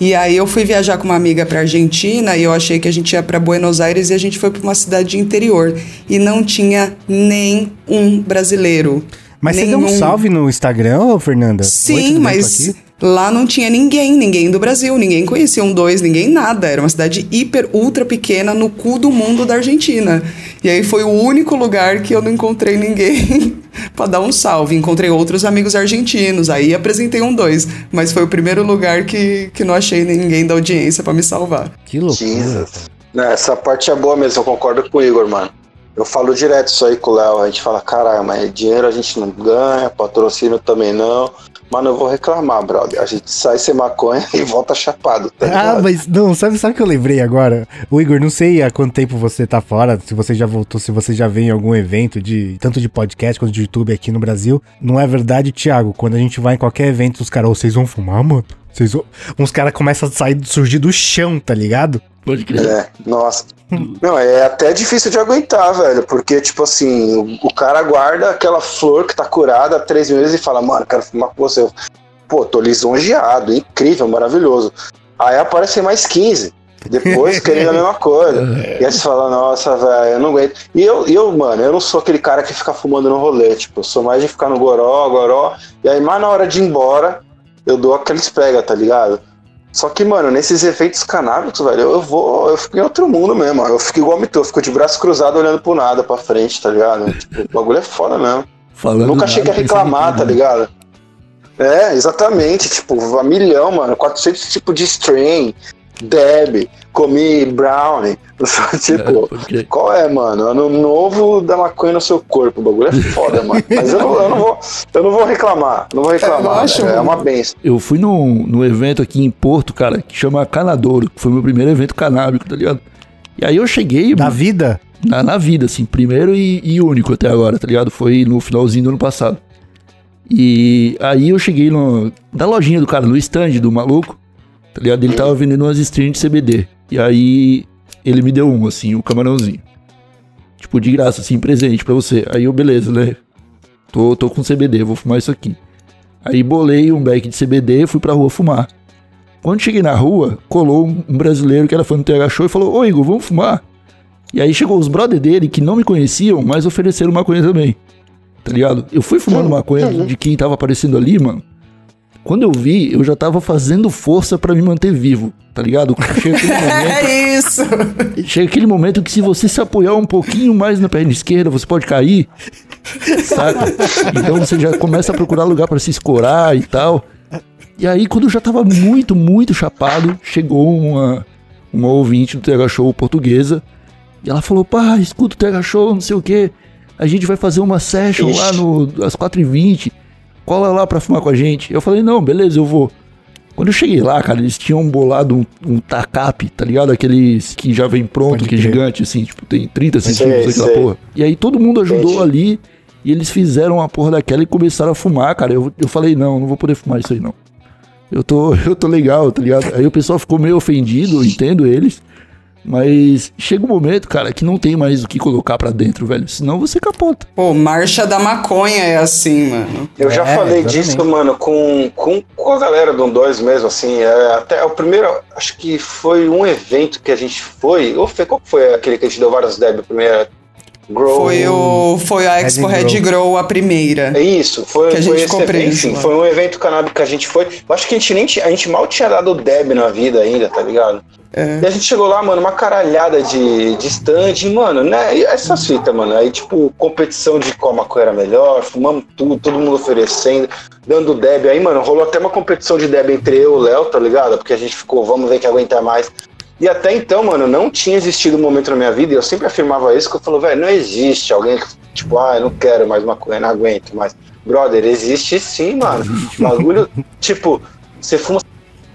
E aí eu fui viajar com uma amiga pra Argentina e eu achei que a gente ia pra Buenos Aires e a gente foi pra uma cidade interior e não tinha nem um brasileiro. Mas você deu um Nenhum. salve no Instagram, ô Fernanda? Oi, Sim? Tô mas aqui? Lá não tinha ninguém, ninguém do Brasil, ninguém conhecia um dois, ninguém nada. Era uma cidade hiper, ultra pequena no cu do mundo da Argentina. E aí foi o único lugar que eu não encontrei ninguém pra dar um salve. Encontrei outros amigos argentinos, aí apresentei um dois. Mas foi o primeiro lugar que, que não achei ninguém da audiência pra me salvar. Que loucura. Jesus. Não, essa parte é boa mesmo, eu concordo com o Igor, mano. Eu falo direto isso aí com o Léo, a gente fala, caralho, mas dinheiro a gente não ganha, patrocínio também não. Mano, eu vou reclamar, brother. A gente sai sem maconha e volta chapado, tá Ah, mas não, sabe, sabe o que eu lembrei agora? O Igor, não sei há quanto tempo você tá fora, se você já voltou, se você já veio em algum evento de tanto de podcast quanto de YouTube aqui no Brasil. Não é verdade, Thiago? Quando a gente vai em qualquer evento, os caras, "Ô, vocês vão fumar, mano? Vocês vão... Uns caras começam a sair, surgir do chão, tá ligado? Pode crer. É, nossa. Não, é até difícil de aguentar, velho, porque, tipo assim, o, o cara guarda aquela flor que tá curada há três meses e fala, mano, quero fumar com você. Pô, tô lisonjeado, incrível, maravilhoso. Aí aparecem mais 15. Depois querendo a mesma coisa. E aí você fala, nossa, velho, eu não aguento. E eu, eu, mano, eu não sou aquele cara que fica fumando no rolê. Tipo, eu sou mais de ficar no goró, goró. E aí, mais na hora de ir embora, eu dou aqueles pega, tá ligado? Só que, mano, nesses efeitos canábicos, velho, eu vou. Eu fico em outro mundo mesmo. ó. Eu fico igual Mitu, eu fico de braço cruzado olhando pro nada, pra frente, tá ligado? Tipo, o bagulho é foda mesmo. Falando Nunca achei que ia reclamar, tá ligado? É, exatamente. Tipo, a milhão, mano. 400 tipos de strain. Deb, comi brownie. É, tipo, crer. qual é, mano? Ano novo da maconha no seu corpo. O bagulho é foda, mano. Mas eu não, eu não vou. Eu não vou reclamar. Não vou reclamar. Eu acho- É uma benção. Eu fui num, num evento aqui em Porto, cara, que chama Canadouro, que foi meu primeiro evento canábico, tá ligado? E aí eu cheguei Da vida? na, na vida, assim, primeiro e, e único até agora, tá ligado? Foi no finalzinho do ano passado. E aí eu cheguei no, na lojinha do cara, no stand do maluco, tá ligado? Ele tava vendendo umas strings de CBD. E aí ele me deu um, assim, o camarãozinho. Tipo, de graça, assim, presente pra você. Aí eu, beleza, né? Tô, tô com CBD, vou fumar isso aqui. Aí bolei um beck de CBD e fui pra rua fumar. Quando cheguei na rua, colou um um brasileiro que era fã do TH Show e falou: Ô Igor, vamos fumar. E aí chegou os brother dele que não me conheciam, mas ofereceram maconha também. Tá ligado? Eu fui fumando maconha de quem tava aparecendo ali, mano. Quando eu vi, eu já tava fazendo força pra me manter vivo, tá ligado? Chega aquele momento, É isso! chega aquele momento que se você se apoiar um pouquinho mais na perna esquerda, você pode cair, saca? Então você já começa a procurar lugar pra se escorar e tal. E aí, quando eu já tava muito, muito chapado, chegou uma, uma ouvinte do TH Show portuguesa. E ela falou: pá, escuta o TH Show, não sei o que. A gente vai fazer uma session lá no, às 4h20. Cola lá pra fumar com a gente. Eu falei: não, beleza, eu vou. Quando eu cheguei lá, cara, eles tinham bolado um, um tacape, tá ligado? Aqueles que já vem pronto, Pode que é gigante, assim, tipo, tem 30 centímetros aquela sei. porra. E aí todo mundo ajudou Entendi. ali. E eles fizeram a porra daquela e começaram a fumar, cara. Eu, eu falei, não, não vou poder fumar isso aí, não. Eu tô, eu tô legal, tá ligado? Aí o pessoal ficou meio ofendido, eu entendo eles. Mas chega um momento, cara, que não tem mais o que colocar pra dentro, velho. Senão você capota. Pô, marcha da maconha é assim, mano. Eu já É, falei exatamente. disso, mano, com, com, com a galera do 2 mesmo, assim. É, até o primeiro, acho que foi um evento que a gente foi. Ou foi, qual que foi aquele que a gente deu vários deb? Primeiro. Grow. Foi, o, foi a Expo Red Red Grow a primeira. É isso, foi, Que a gente foi ficou esse evento, lá. foi um evento canábico que a gente foi. Eu acho que a gente nem a gente mal tinha dado deb na vida ainda, tá ligado? É. E a gente chegou lá, mano, uma caralhada de, de stand, e, mano, né? E essas fitas, mano. Aí, tipo, competição de qual maconha era melhor, fumamos tudo, todo mundo oferecendo, dando deb. Aí, mano, rolou até uma competição de deb entre eu e o Léo, tá ligado? Porque a gente ficou, vamos ver quem aguenta mais. E até então, mano, não tinha existido um momento na minha vida, e eu sempre afirmava isso, que eu falo, velho, não existe alguém que, tipo, ah, eu não quero mais maconha, não aguento mais. Brother, existe sim, mano. Bagulho, tipo, você fuma,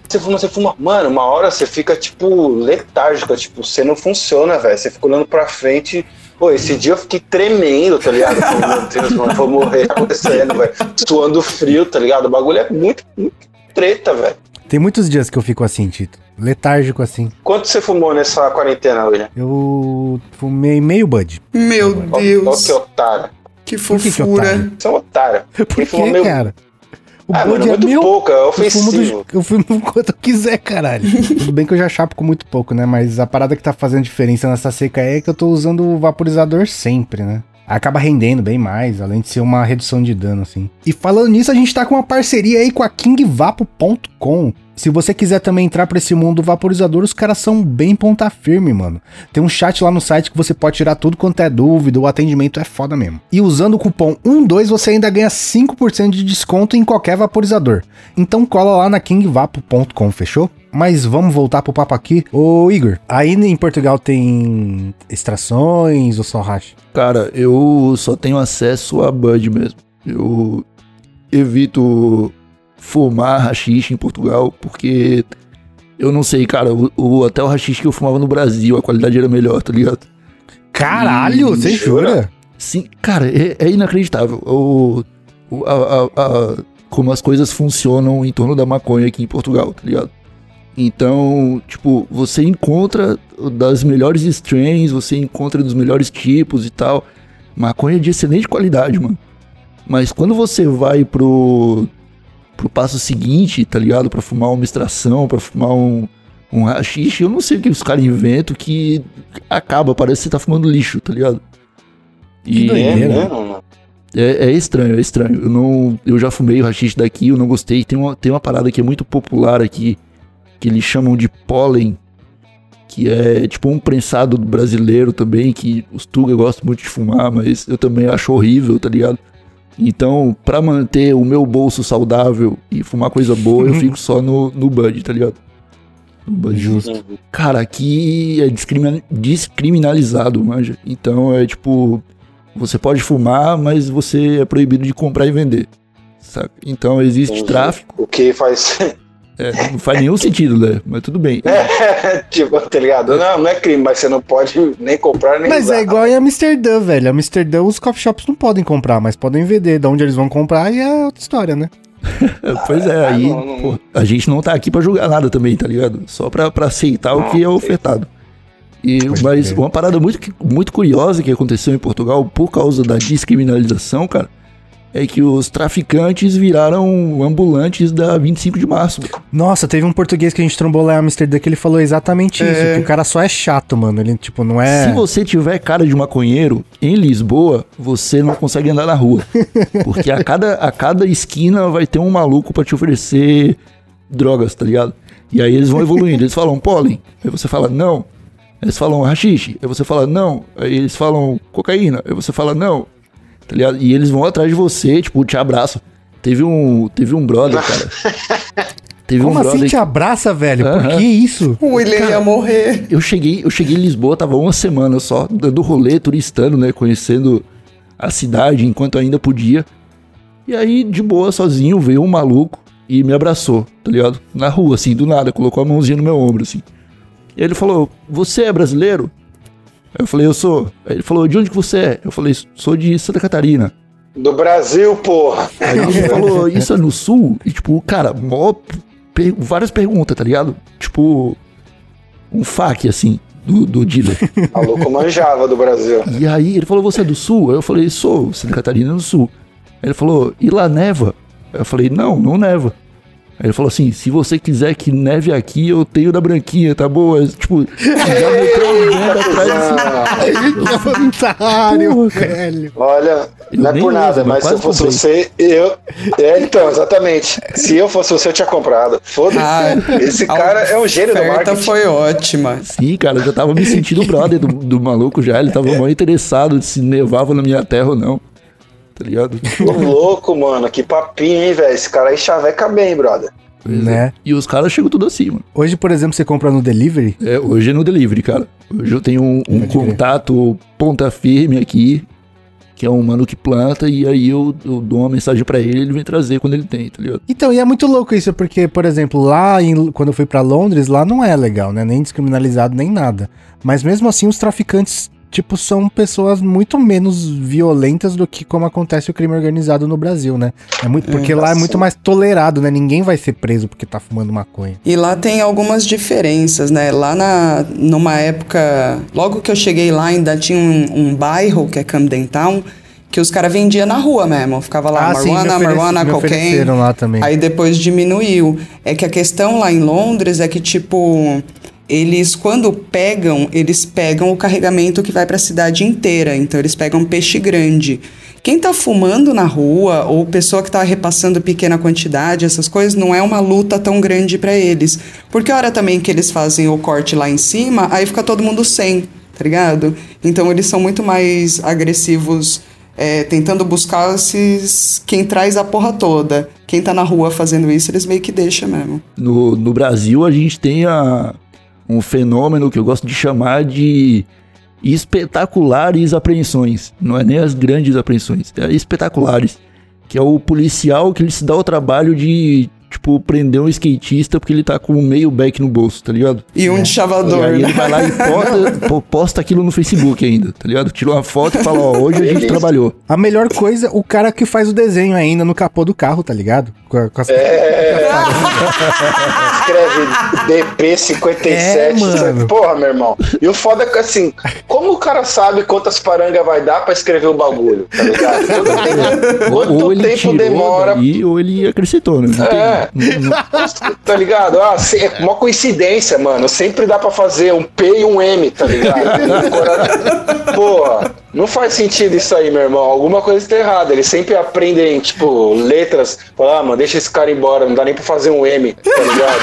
você fuma, você fuma. Mano, uma hora você fica, tipo, letárgica, tipo, você não funciona, velho. Você fica olhando pra frente. Pô, esse dia eu fiquei tremendo, tá ligado? Falei, Meu Deus, mano, vou morrer acontecendo, velho. Suando frio, tá ligado? O bagulho é muito, muito treta, velho. Tem muitos dias que eu fico assim, Tito. Letárgico assim. Quanto você fumou nessa quarentena, William? Eu fumei meio bud. Meu Ó, ó Deus, que otário. que que fofura. otário? Você é um otário. Por que, meio- cara? O Ah, bud é muito meu. pouco, é Eu fumo, ofensivo. do, eu fumo quanto eu quiser, caralho. Tudo bem que eu já chapo com muito pouco, né? Mas a parada que tá fazendo diferença nessa seca é que eu tô usando o vaporizador sempre, né? Acaba rendendo bem mais, além de ser uma redução de dano, assim. E falando nisso, a gente tá com uma parceria aí com a KingVapo.com. Se você quiser também entrar pra esse mundo do vaporizador, os caras são bem ponta firme, mano. Tem um chat lá no site que você pode tirar tudo quanto é dúvida, o atendimento é foda mesmo. E usando o cupom 12 você ainda ganha 5% de desconto em qualquer vaporizador. Então cola lá na kingvapo.com, fechou? Mas vamos voltar pro papo aqui. Ô Igor, aí em Portugal tem extrações ou só hash? Cara, eu só tenho acesso a Bud mesmo. Eu evito fumar rachixe em Portugal porque eu não sei, cara, o, o até o rachixe que eu fumava no Brasil, a qualidade era melhor, tá ligado? Caralho, você jura? jura? Sim, cara, é, é inacreditável. O, o- a- a- a- como as coisas funcionam em torno da maconha aqui em Portugal, tá ligado? Então, tipo, você encontra das melhores strains, você encontra dos melhores tipos e tal. Maconha de excelente qualidade, mano. Mas quando você vai pro, pro passo seguinte, tá ligado? Pra fumar uma extração, pra fumar um, um rachixe, eu não sei o que os caras inventam que acaba, parece que você tá fumando lixo, tá ligado? Que É doideira. mesmo, mano. É, é estranho, é estranho. Eu, não, eu já fumei o rachixe daqui, eu não gostei. Tem uma, tem uma parada que é muito popular aqui, que eles chamam de pólen, que é tipo um prensado brasileiro também, que os Tuga gostam muito de fumar, mas eu também acho horrível, tá ligado? Então, pra manter o meu bolso saudável e fumar coisa boa, eu fico só no, no Bud, tá ligado? No Bud. Justo. Cara, aqui é discrimi- descriminalizado, manja. Então é tipo, você pode fumar, mas você é proibido de comprar e vender. Saca? Então existe Entendi. tráfico. O que faz. É, não faz nenhum sentido, né? Mas tudo bem. tipo, tá ligado? Não, não é crime, mas você não pode nem comprar nem Mas usar. é igual em Amsterdã, velho. Amsterdã os coffee shops não podem comprar, mas podem vender. De onde eles vão comprar aí é outra história, né? Pois é, aí não, não. pô, a gente não tá aqui pra julgar nada também, tá ligado? Só pra, pra aceitar o que é ofertado. E, mas uma parada muito, muito curiosa que aconteceu em Portugal por causa da descriminalização, cara, é que os traficantes viraram ambulantes da 25 de março. Nossa, teve um português que a gente trombou lá em Amsterdã que ele falou exatamente isso. Que o cara só é chato, mano. Ele, tipo, não é. Se você tiver cara de maconheiro em Lisboa, você não consegue andar na rua. Porque a cada, a cada esquina vai ter um maluco pra te oferecer drogas, tá ligado? E aí eles vão evoluindo. Eles falam pólen. Aí você fala não. Eles falam rachixe. Aí você fala não. Aí eles falam cocaína. Aí você fala não. Tá ligado? E eles vão atrás de você, tipo, te abraçam. Teve um, teve um brother, cara. Teve Como um brother assim te abraça, velho? Por que isso? O William ia morrer. eu cheguei, eu cheguei em Lisboa, tava uma semana só, dando rolê, turistando, né? Conhecendo a cidade enquanto ainda podia. E aí, de boa, sozinho, veio um maluco e me abraçou, tá ligado? Na rua, assim, do nada, colocou a mãozinha no meu ombro, assim. E aí ele falou: Você é brasileiro? Eu falei: Eu sou. Ele falou: De onde que você é? Eu falei: Sou de Santa Catarina. Do Brasil, porra. Aí ele falou, isso é no sul? E tipo, cara, mó per- várias perguntas, tá ligado? Tipo, um fac, assim, do, do dealer. A louco manjava do Brasil. E aí ele falou, você é do sul? Aí eu falei, sou, Santa Catarina do sul. Aí ele falou, e lá neva? Aí eu falei, não, não neva. Aí ele falou assim, se você quiser que neve aqui, eu tenho da branquinha, tá boa? Tipo, já meteu o dedo atrás assim. Que otário, Porra, velho. Olha, Eu não é por nada, mas mas se eu fosse comprei. você, eu. É, então, exatamente. Se eu fosse você, eu tinha comprado. Foda-se. Ah, Esse cara é um gênio do marketing. foi ótima. Sim, cara, eu já tava me sentindo brother do, do maluco já. Ele tava mal interessado se nevava na minha terra ou não. Tá ligado? Tô louco, mano. Que papinho, hein, velho? Esse cara aí chaveca bem, brother. Pois Né? é. E os caras chegam tudo assim, mano. Hoje, por exemplo, você compra no delivery. É, hoje é no delivery, cara. Hoje eu tenho um, um contato ponta firme aqui, que é um mano que planta, e aí eu, eu dou uma mensagem pra ele ele vem trazer quando ele tem, tá ligado? Então, e é muito louco isso, porque, por exemplo, lá em- quando eu fui pra Londres, lá não é legal, né? Nem descriminalizado, nem nada. Mas mesmo assim, os traficantes, tipo, são pessoas muito menos violentas do que como acontece o crime organizado no Brasil, né? É muito, porque lá é muito mais tolerado, né? Ninguém vai ser preso porque tá fumando maconha. E lá tem algumas diferenças, né? Lá na, numa época, logo que eu cheguei lá, ainda tinha um, um bairro, que é Camden Town, que os caras vendiam na rua mesmo. Ficava lá Ah, sim, marijuana, oferece- marijuana, cocaine. lá também. Aí depois diminuiu. É que a questão lá em Londres é que, tipo, eles, quando pegam, eles pegam o carregamento que vai pra cidade inteira. Então, eles pegam peixe grande. Quem tá fumando na rua, ou pessoa que tá repassando pequena quantidade, essas coisas, não é uma luta tão grande pra eles. Porque a hora também que eles fazem o corte lá em cima, aí fica todo mundo sem, tá ligado? Então, eles são muito mais agressivos é, tentando buscar esses, quem traz a porra toda. Quem tá na rua fazendo isso, eles meio que deixam mesmo. No, no Brasil a gente tem a, um fenômeno que eu gosto de chamar de espetaculares apreensões. Não é nem as grandes apreensões, é espetaculares. Que é o policial que ele se dá o trabalho de, tipo, prender um skatista porque ele tá com meio back no bolso, tá ligado? E um de E chavador, aí ele né? vai lá e posta, po- posta aquilo no Facebook ainda, tá ligado? Tira uma foto e fala, ó, hoje a gente trabalhou. A melhor coisa, o cara que faz o desenho ainda no capô do carro, tá ligado? Com, a- com as... É. Escreve DP57. É, mano. Porra, meu irmão. E o foda é que assim, como o cara sabe quantas parangas vai dar pra escrever o bagulho, tá ligado? Quanto tempo, quanto tempo demora dali, ou ele acrescentou, né? Não tem- É. Tá ligado? Ah, se- é uma coincidência, mano. Sempre dá pra fazer um P e um M, tá ligado? Porra, não faz sentido isso aí, meu irmão. Alguma coisa está errada. Eles sempre aprendem, tipo, letras. Falam, ah, mano, deixa esse cara embora. Não dá nem pra fazer um M, tá ligado?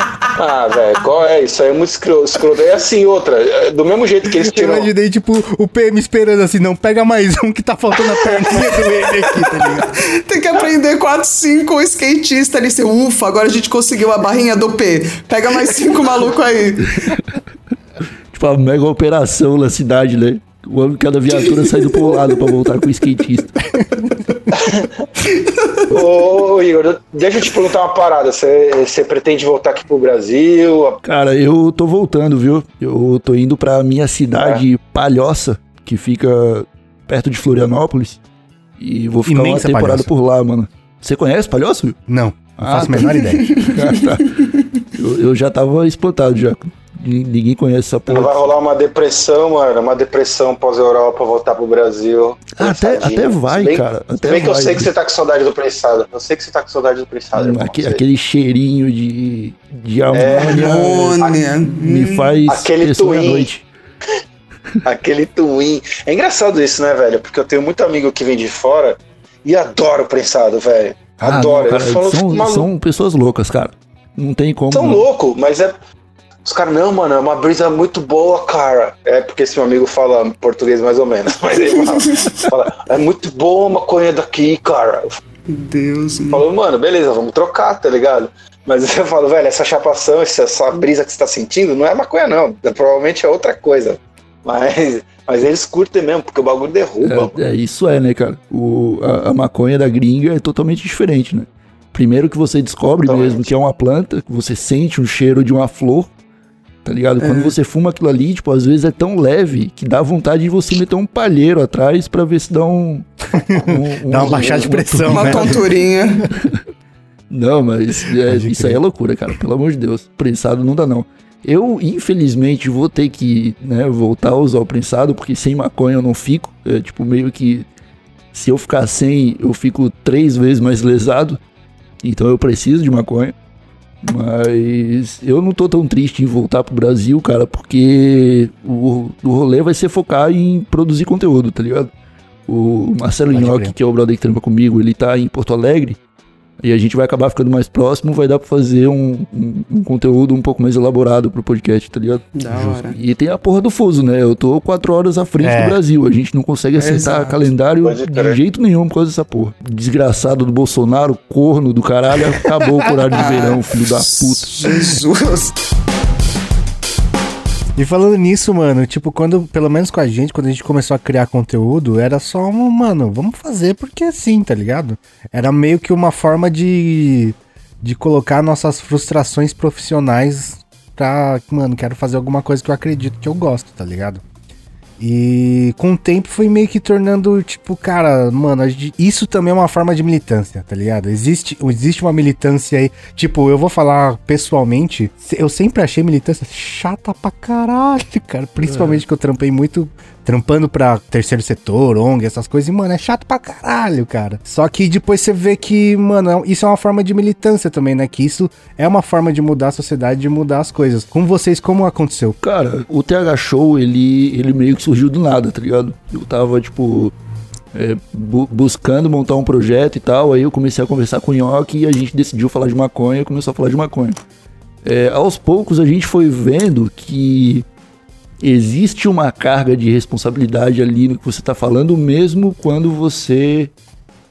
ah, velho, qual é? Isso aí é muito escroto. escroto. É assim, outra. é Do mesmo jeito que eles Eu tiram. imaginei, tipo, o PM esperando assim, não, pega mais um que tá faltando a perninha do M aqui, tá ligado? Tem que aprender 4, 5 skatista ali. Você, ufa, agora a gente conseguiu a barrinha do P. Pega mais cinco maluco aí. Tipo, a mega operação na cidade, né? O homem, cada viatura saindo pro lado pra voltar com o skatista. Ô, Igor, deixa eu te perguntar uma parada. Você pretende voltar aqui pro Brasil? Cara, eu tô voltando, viu? Eu tô indo pra minha cidade Palhoça, que fica perto de Florianópolis. E vou ficar Imensa uma temporada Palhoça. por lá, mano. Você conhece Palhoça? viu? Não, não Ah, faço a tá. menor ideia. Ah, tá. eu, eu já tava espantado já Ninguém conhece essa Não vai porra. rolar uma depressão, mano. Uma depressão pós-Europa voltar pro Brasil. Ah, até- até vai, Se bem- cara, se até bem que eu vai. sei que você tá com saudade do prensado. Eu sei que você tá com saudade do prensado, irmão. Aque- Sei. aquele cheirinho de, de É, amônia Amônia. me faz Aquele twin. noite. Aquele twin. É engraçado isso, né, velho? Porque eu tenho muito amigo que vem de fora e adora o prensado, velho. Ah, Adora. não, cara, eu falo, são, são pessoas loucas, cara. Não tem como. Tão não. louco, mas é. Os caras, não, mano, é uma brisa muito boa, cara. É porque esse meu amigo fala português mais ou menos. Mas ele fala, fala, é muito boa a maconha daqui, cara. Eu Deus. mano. falo, mano, beleza, vamos trocar, tá ligado? Mas eu falo, velho, essa chapação, essa, essa brisa que você tá sentindo, não é maconha, não. É, provavelmente é outra coisa. Mas, mas eles curtem mesmo, porque o bagulho derruba. É, é, isso é, né, cara? O, a, a maconha da gringa é totalmente diferente, né? Primeiro que você descobre Totalmente. mesmo que é uma planta, que você sente um cheiro de uma flor, tá ligado? Quando você fuma aquilo ali, tipo, às vezes é tão leve que dá vontade de você meter um palheiro atrás pra ver se dá um... um- um- Dá uma baixada de pressão, Uma né? tonturinha. Não, mas é, isso aí é loucura, cara. Pelo amor de Deus. Prensado não dá, não. Eu, infelizmente, vou ter que né, voltar a usar o prensado, porque sem maconha eu não fico. É, tipo, meio que. Se eu ficar sem, eu fico três vezes mais lesado. Então eu preciso de maconha. Mas eu não tô tão triste em voltar pro Brasil, cara, porque o, o rolê vai ser focar em produzir conteúdo, tá ligado? O Marcelo Pode Nhoque, que é o brother que trampa comigo, ele tá em Porto Alegre. E a gente vai acabar ficando mais próximo, vai dar pra fazer um, um, um conteúdo um pouco mais elaborado pro podcast, tá ligado? Da hora. E tem a porra do fuso, né? Eu tô quatro horas à frente É. do Brasil. A gente não consegue acertar Exato. calendário de jeito nenhum por causa dessa porra. Desgraçado do Bolsonaro, corno do caralho, acabou o horário de verão, filho da puta. Jesus. E falando nisso, mano, tipo, quando, pelo menos com a gente, quando a gente começou a criar conteúdo, era só um, mano, vamos fazer porque sim, tá ligado? Era meio que uma forma de, de colocar nossas frustrações profissionais pra, mano, quero fazer alguma coisa que eu acredito que eu gosto, tá ligado? E com o tempo foi meio que tornando, tipo, cara, mano, isso também é uma forma de militância, tá ligado? Existe, existe uma militância aí. Tipo, eu vou falar pessoalmente, eu sempre achei militância chata pra caralho, cara. Principalmente que eu trampei muito, trampando pra terceiro setor, ONG, essas coisas, e, mano, é chato pra caralho, cara. Só que depois você vê que, mano, é- isso é uma forma de militância também, né? Que isso é uma forma de mudar a sociedade, de mudar as coisas. Com vocês, como aconteceu? Cara, o TH Show, ele, ele meio que surgiu do nada, tá ligado? Eu tava, tipo, é, bu- buscando montar um projeto e tal, aí eu comecei a conversar com o Nhoque e a gente decidiu falar de maconha e começou a falar de maconha. É, aos poucos a gente foi vendo que existe uma carga de responsabilidade ali no que você tá falando, mesmo quando você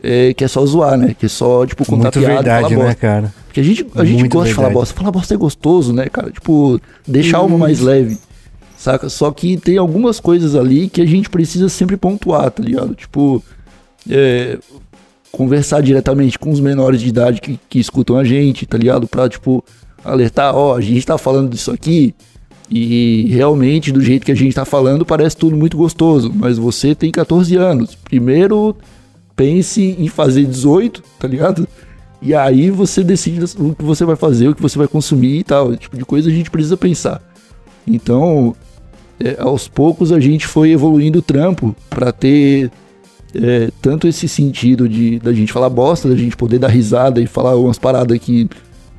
é, quer só zoar, né? Que é só, tipo, contar Muito piada, verdade, falar né, bosta. cara? Porque a gente, a gente gosta de falar verdade. bosta. Falar bosta é gostoso, né, cara? Tipo, deixar algo mais leve, saca? Só que tem algumas coisas ali que a gente precisa sempre pontuar, tá ligado? Tipo, é, conversar diretamente com os menores de idade que, que escutam a gente, tá ligado? Pra, tipo, alertar, ó, a gente tá falando disso aqui e realmente, do jeito que a gente tá falando, parece tudo muito gostoso, mas você tem 14 anos. Primeiro, pense em fazer 18, tá ligado? E aí você decide o que você vai fazer, o que você vai consumir e tal. Esse tipo de coisa a gente precisa pensar. Então, é, aos poucos a gente foi evoluindo o trampo pra ter é, tanto esse sentido de da gente falar bosta, da gente poder dar risada e falar umas paradas que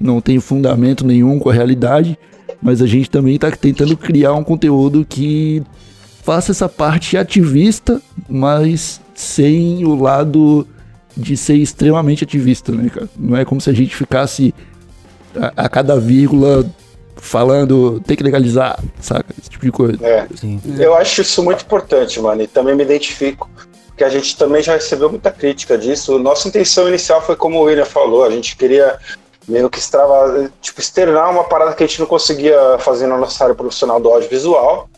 não tem fundamento nenhum com a realidade, mas a gente também tá tentando criar um conteúdo que faça essa parte ativista, mas sem o lado de ser extremamente ativista, né, cara? Não é como se a gente ficasse a, a cada vírgula falando tem que legalizar, saca? Esse tipo de coisa. É. Sim. Eu acho isso muito importante, mano, e também me identifico, porque a gente também já recebeu muita crítica disso. Nossa intenção inicial foi como o William falou, a gente queria meio que extrava, tipo, externar uma parada que a gente não conseguia fazer na nossa área profissional do audiovisual.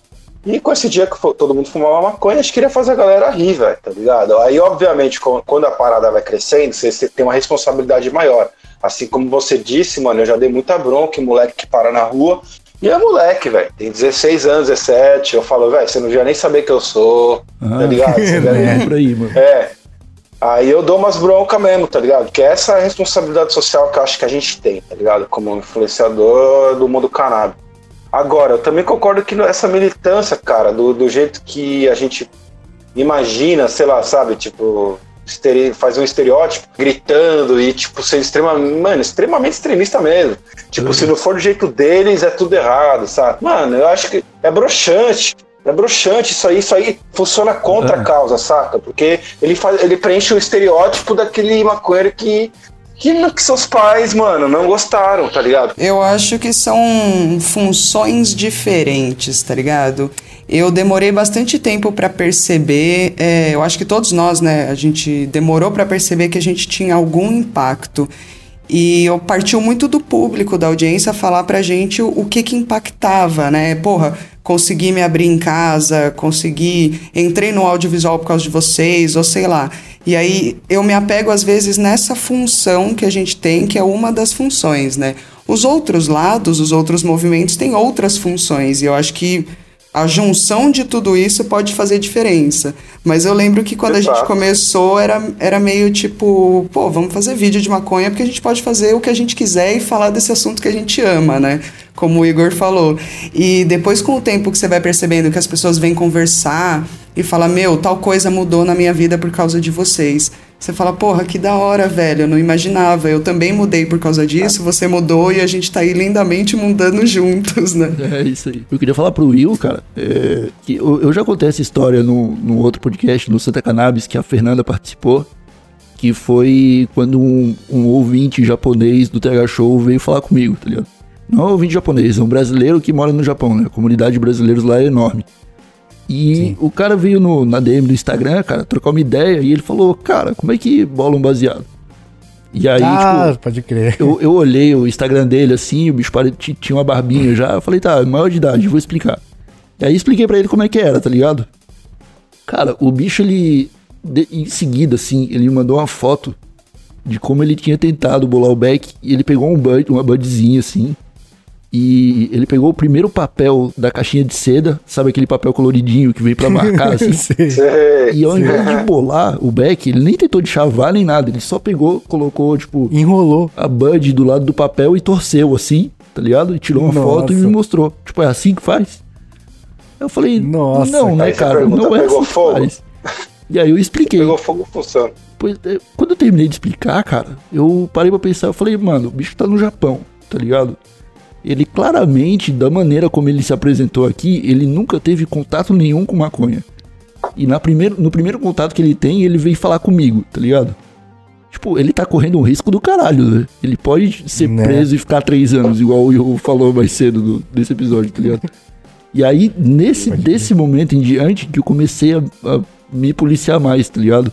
E com esse dia que todo mundo fumava maconha, a gente queria fazer a galera rir, velho, tá ligado? Aí, obviamente, quando a parada vai crescendo, você, tem uma responsabilidade maior. Assim como você disse, mano, eu já dei muita bronca em moleque que para na rua. E é moleque, velho, tem 16 anos, 17. Eu falo, velho, você não devia nem saber que eu sou, tá Ah, ligado? Você deve- É por aí, mano. é. Aí eu dou umas broncas mesmo, tá ligado? Que essa é a responsabilidade social que eu acho que a gente tem, tá ligado? Como influenciador do mundo canábico. Agora, eu também concordo que essa militância, cara, do, do jeito que a gente imagina, sei lá, sabe, tipo, fazer um estereótipo gritando e, tipo, ser extremamente, mano, extremamente extremista mesmo. Tipo, uhum. se não for do jeito deles, é tudo errado, sabe? Mano, eu acho que é broxante. É broxante isso aí, isso aí funciona contra a causa, saca? Porque ele, faz, ele preenche o estereótipo daquele maconheiro que que, que seus pais, mano, não gostaram, tá ligado? Eu acho que são funções diferentes, tá ligado? Eu demorei bastante tempo para perceber, é, eu acho que todos nós, né, a gente demorou para perceber que a gente tinha algum impacto. E eu partiu muito do público, da audiência, falar pra gente o, o que que impactava, né? Porra, consegui me abrir em casa, consegui, entrei no audiovisual por causa de vocês, ou sei lá. E aí eu me apego às vezes nessa função que a gente tem, que é uma das funções, né? Os outros lados, os outros movimentos têm outras funções, e eu acho que a junção de tudo isso pode fazer diferença. Mas eu lembro que quando Exato. a gente começou era, era meio tipo, pô, vamos fazer vídeo de maconha porque a gente pode fazer o que a gente quiser e falar desse assunto que a gente ama, né? Como o Igor falou. E depois, com o tempo que você vai percebendo que as pessoas vêm conversar e falar, meu, tal coisa mudou na minha vida por causa de vocês. Você fala, porra, que da hora, velho, eu não imaginava. Eu também mudei por causa disso, você mudou e a gente tá aí lindamente mudando juntos, né? É isso aí. Eu queria falar pro Will, cara, é, que eu, eu, já contei essa história no, no outro podcast, no Santa Cannabis, que a Fernanda participou, que foi quando um, um ouvinte japonês do TH Show veio falar comigo, tá ligado? Não é um ouvinte japonês, é um brasileiro que mora no Japão, né? A comunidade de brasileiros lá é enorme. E Sim. o cara veio no, na DM do Instagram, cara, trocar uma ideia e ele falou, cara, como é que bola um baseado? E aí, ah, tipo, pode crer. Eu, eu olhei o Instagram dele assim, o bicho tinha uma barbinha já. Eu falei, tá, maior de idade, vou explicar. E aí expliquei para ele como é que era, tá ligado? Cara, o bicho, ele. De, em seguida, assim, ele mandou uma foto de como ele tinha tentado bolar o back. E ele pegou um bud, uma budzinha assim. E ele pegou o primeiro papel da caixinha de seda, sabe aquele papel coloridinho que veio para marcar assim? e ao invés de bolar o back, ele nem tentou de chavar nem nada, ele só pegou, colocou, tipo, enrolou a bud do lado do papel e torceu assim, tá ligado? E tirou uma Nossa. foto e me mostrou. Tipo, é assim que faz? Eu falei, Nossa, não, né, cara, pergunta, não é assim que fogo. faz. E aí eu expliquei. Pegou fogo funciona. Pois, é, quando eu terminei de explicar, cara, eu parei pra pensar, eu falei, mano, o bicho tá no Japão, tá ligado? Ele claramente, da maneira como ele se apresentou aqui, ele nunca teve contato nenhum com maconha. E na primeiro, no primeiro contato que ele tem, ele veio falar comigo, tá ligado? Tipo, ele tá correndo um risco do caralho, né? Ele pode ser né? preso e ficar três anos, igual o Will falou mais cedo do, desse episódio, tá ligado? E aí, nesse desse momento em diante, que eu comecei a, a me policiar mais, tá ligado?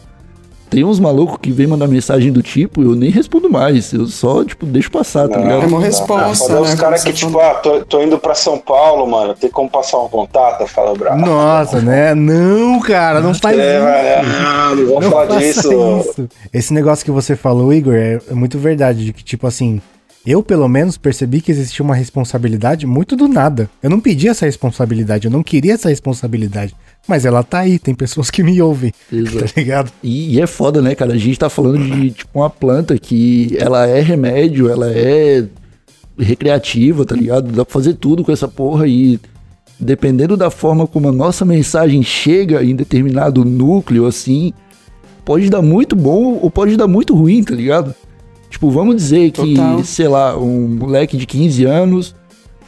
Tem uns malucos que vem mandar mensagem do tipo, eu nem respondo mais. Eu só, tipo, deixo passar, tá ligado? É uma resposta. Né, os caras que, tipo, ah, tô, tô, indo pra São Paulo, mano, tem como passar um contato? Fala, bravo. Nossa, né? Não, cara, não faz é, isso. É, não, não vamos falar disso. Isso. Esse negócio que você falou, Igor, é, é muito verdade. De que, tipo assim, eu, pelo menos, percebi que existia uma responsabilidade muito do nada. Eu não pedi essa responsabilidade, eu não queria essa responsabilidade. Mas ela tá aí, tem pessoas que me ouvem, Exato. tá ligado? E, e, é foda, né, cara? A gente tá falando de, tipo, uma planta que ela é remédio, ela é recreativa, tá ligado? Dá pra fazer tudo com essa porra e dependendo da forma como a nossa mensagem chega em determinado núcleo, assim, pode dar muito bom ou pode dar muito ruim, tá ligado? Tipo, vamos dizer Total. que, sei lá, um moleque de 15 anos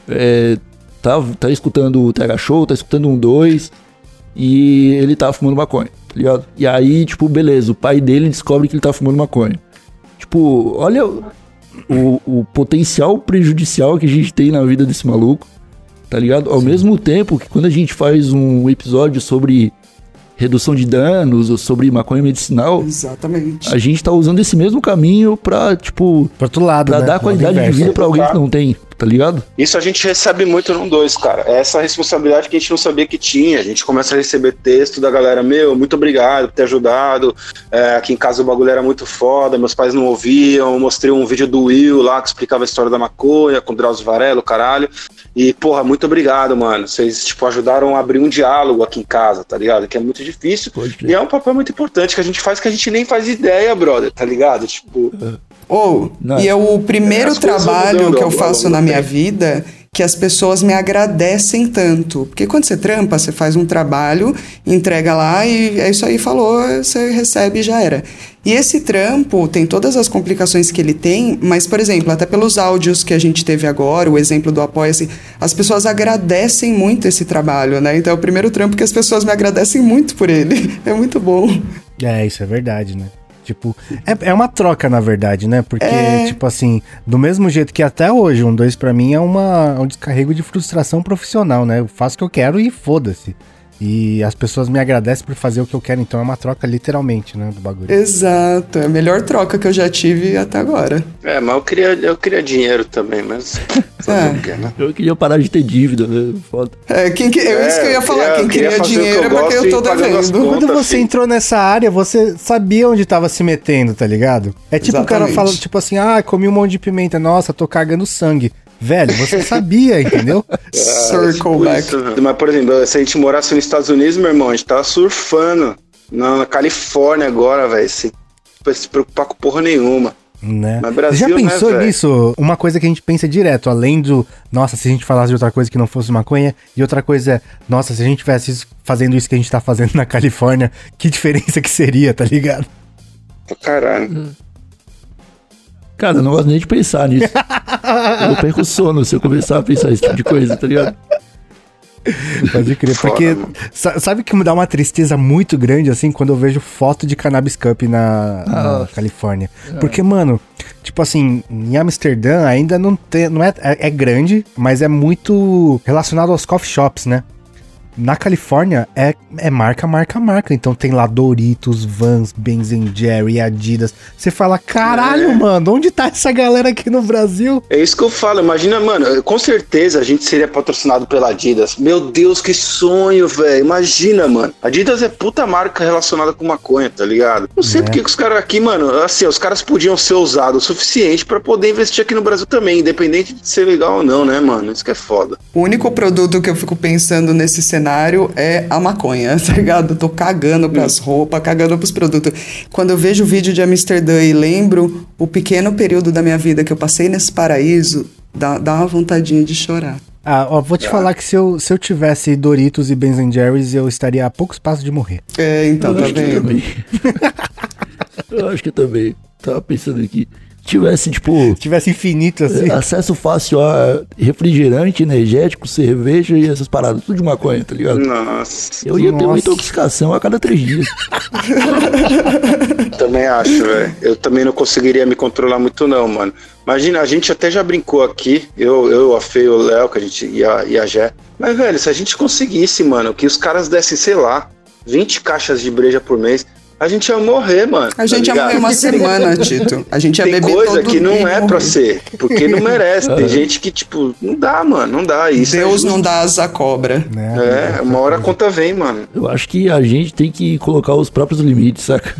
é, tá, tá escutando o TH Show, tá escutando um 2 e ele tá fumando maconha, tá ligado? E aí, tipo, beleza, o pai dele descobre que ele tá fumando maconha. Tipo, olha o, o potencial prejudicial que a gente tem na vida desse maluco, tá ligado? Ao Sim. mesmo tempo que quando a gente faz um episódio sobre redução de danos ou sobre maconha medicinal. Exatamente. A gente tá usando esse mesmo caminho pra, tipo. Pra outro lado. Pra né? dar qualidade de vida pra alguém que não tem, tá ligado? Isso a gente recebe muito no dois, cara. É essa responsabilidade que a gente não sabia que tinha. A gente começa a receber texto da galera, meu, muito obrigado por ter ajudado. É, aqui em casa o bagulho era muito foda, meus pais não ouviam. Eu mostrei um vídeo do Will lá que explicava a história da maconha, com o Drauzio Varelo, caralho. E, porra, muito obrigado, mano. Vocês, tipo, ajudaram a abrir um diálogo aqui em casa, tá ligado? Que é muito difícil. E é um papel muito importante que a gente faz que a gente nem faz ideia, brother, tá ligado? Tipo. Ou, oh, e é o primeiro trabalho que eu faço na minha vida que as pessoas me agradecem tanto. Porque quando você trampa, você faz um trabalho, entrega lá e é isso aí, falou, você recebe e já era. E esse trampo tem todas as complicações que ele tem, mas, por exemplo, até pelos áudios que a gente teve agora, o exemplo do Apoia-se, as pessoas agradecem muito esse trabalho, né? Então é o primeiro trampo que as pessoas me agradecem muito por ele. É muito bom. É, isso é verdade, né? Tipo, é, é uma troca, na verdade, né? Porque, É. tipo assim, do mesmo jeito que até hoje, um 2 pra mim é uma, um descarrego de frustração profissional, né? Eu faço o que eu quero e foda-se. E as pessoas me agradecem por fazer o que eu quero, então é uma troca literalmente, né? Do bagulho. Exato, é a melhor troca que eu já tive até agora. É, mas eu queria, eu queria dinheiro também, mas. É. Não quer, né? Eu queria parar de ter dívida, né? Foda. É, quem que, é isso que eu ia falar, queria- quem queria queria fazer o que dinheiro eu é gosto eu tô devendo. contas. Quando você filho. entrou nessa área, você sabia onde tava se metendo, tá ligado? É tipo o cara Exatamente. fala, tipo assim, ah, comi um monte de pimenta, nossa, tô cagando sangue. Velho, você sabia, entendeu? Circle Tipo back. isso, né? Mas, por exemplo, se a gente morasse nos Estados Unidos, meu irmão, a gente tava surfando na, Califórnia agora, velho. Sem se preocupar com porra nenhuma. Né? Mas Brasil, Você já né, pensou velho? nisso? Uma coisa que a gente pensa direto, além do, nossa, se a gente falasse de outra coisa que não fosse maconha, e outra coisa é, nossa, se a gente tivesse fazendo isso que a gente tá fazendo na Califórnia, que diferença que seria, tá ligado? Pra caralho. Cara, eu não gosto nem de pensar nisso. eu perco sono se eu começar a pensar esse tipo de coisa, tá ligado? Pode crer, porque sabe que me dá uma tristeza muito grande, assim, quando eu vejo foto de Cannabis Cup na, na Nossa. Califórnia. Porque, mano, tipo assim, em Amsterdã ainda não tem, não é, é, é grande, mas é muito relacionado aos coffee shops, né? Na Califórnia é, é marca, marca, marca. Então tem lá Doritos, Vans, Ben Jerry, Adidas. Você fala, caralho, É. mano, onde tá essa galera aqui no Brasil? É isso que eu falo. Imagina, mano, com certeza a gente seria patrocinado pela Adidas. Meu Deus, que sonho, velho. Imagina, mano. Adidas é puta marca relacionada com maconha, tá ligado? Não sei É. porque que os caras aqui, mano, assim, os caras podiam ser ousados o suficiente pra poder investir aqui no Brasil também, independente de ser legal ou não, né, mano? Isso que é foda. O único produto que eu fico pensando nesse cenário é a maconha, tá ligado? Eu tô cagando pras roupas, cagando pros produtos. Quando eu vejo o vídeo de Amsterdã e lembro o pequeno período da minha vida que eu passei nesse paraíso, dá, dá uma vontadinha de chorar. Ah, ó, vou te falar que se eu, se eu tivesse Doritos e Ben Jerry's, eu estaria a poucos passos de morrer. É, então, eu tá acho que vendo? também. eu acho que também. Tava pensando aqui. Tivesse, tipo, Se tivesse infinito assim. acesso fácil a refrigerante, energético, cerveja e essas paradas, tudo de maconha, tá ligado? Nossa, Eu ia ter uma Nossa. intoxicação a cada três dias. também acho, velho. Eu também não conseguiria me controlar muito, não, mano. Imagina, a gente até já brincou aqui, eu, eu a Fê e o Léo, que a gente e a, e a Jé. Mas, velho, se a gente conseguisse, mano, que os caras dessem, sei lá, 20 caixas de breja por mês, a gente ia morrer, mano. A gente tá ia morrer uma semana, Tito. A gente ia Tem beber coisa todo que não é pra morrer. ser, porque não merece. Tem gente que, tipo, não dá, mano, não dá. Isso é Deus justo. não dá asa à cobra. Né? É, uma hora a conta vem, mano. Eu acho que a gente tem que colocar os próprios limites, saca?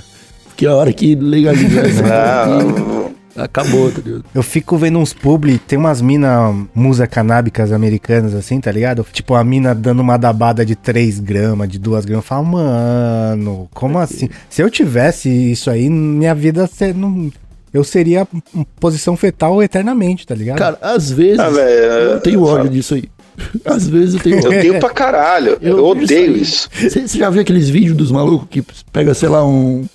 Porque a hora que legalizar Ah, aqui, acabou, tá ligado? Eu fico vendo uns publi, tem umas mina musa canábicas americanas assim, tá ligado? Tipo, a mina dando uma dabada de 3 gramas, de 2 gramas. Eu falo, mano, como assim? Se eu tivesse isso aí, minha vida não. Eu seria em posição fetal eternamente, tá ligado? Cara, às vezes Ah, velho, eu tenho eu ódio disso aí. Às vezes eu tenho eu ódio. tenho pra caralho. Eu, odeio isso. Você já viu aqueles vídeos dos malucos que pega, sei lá, um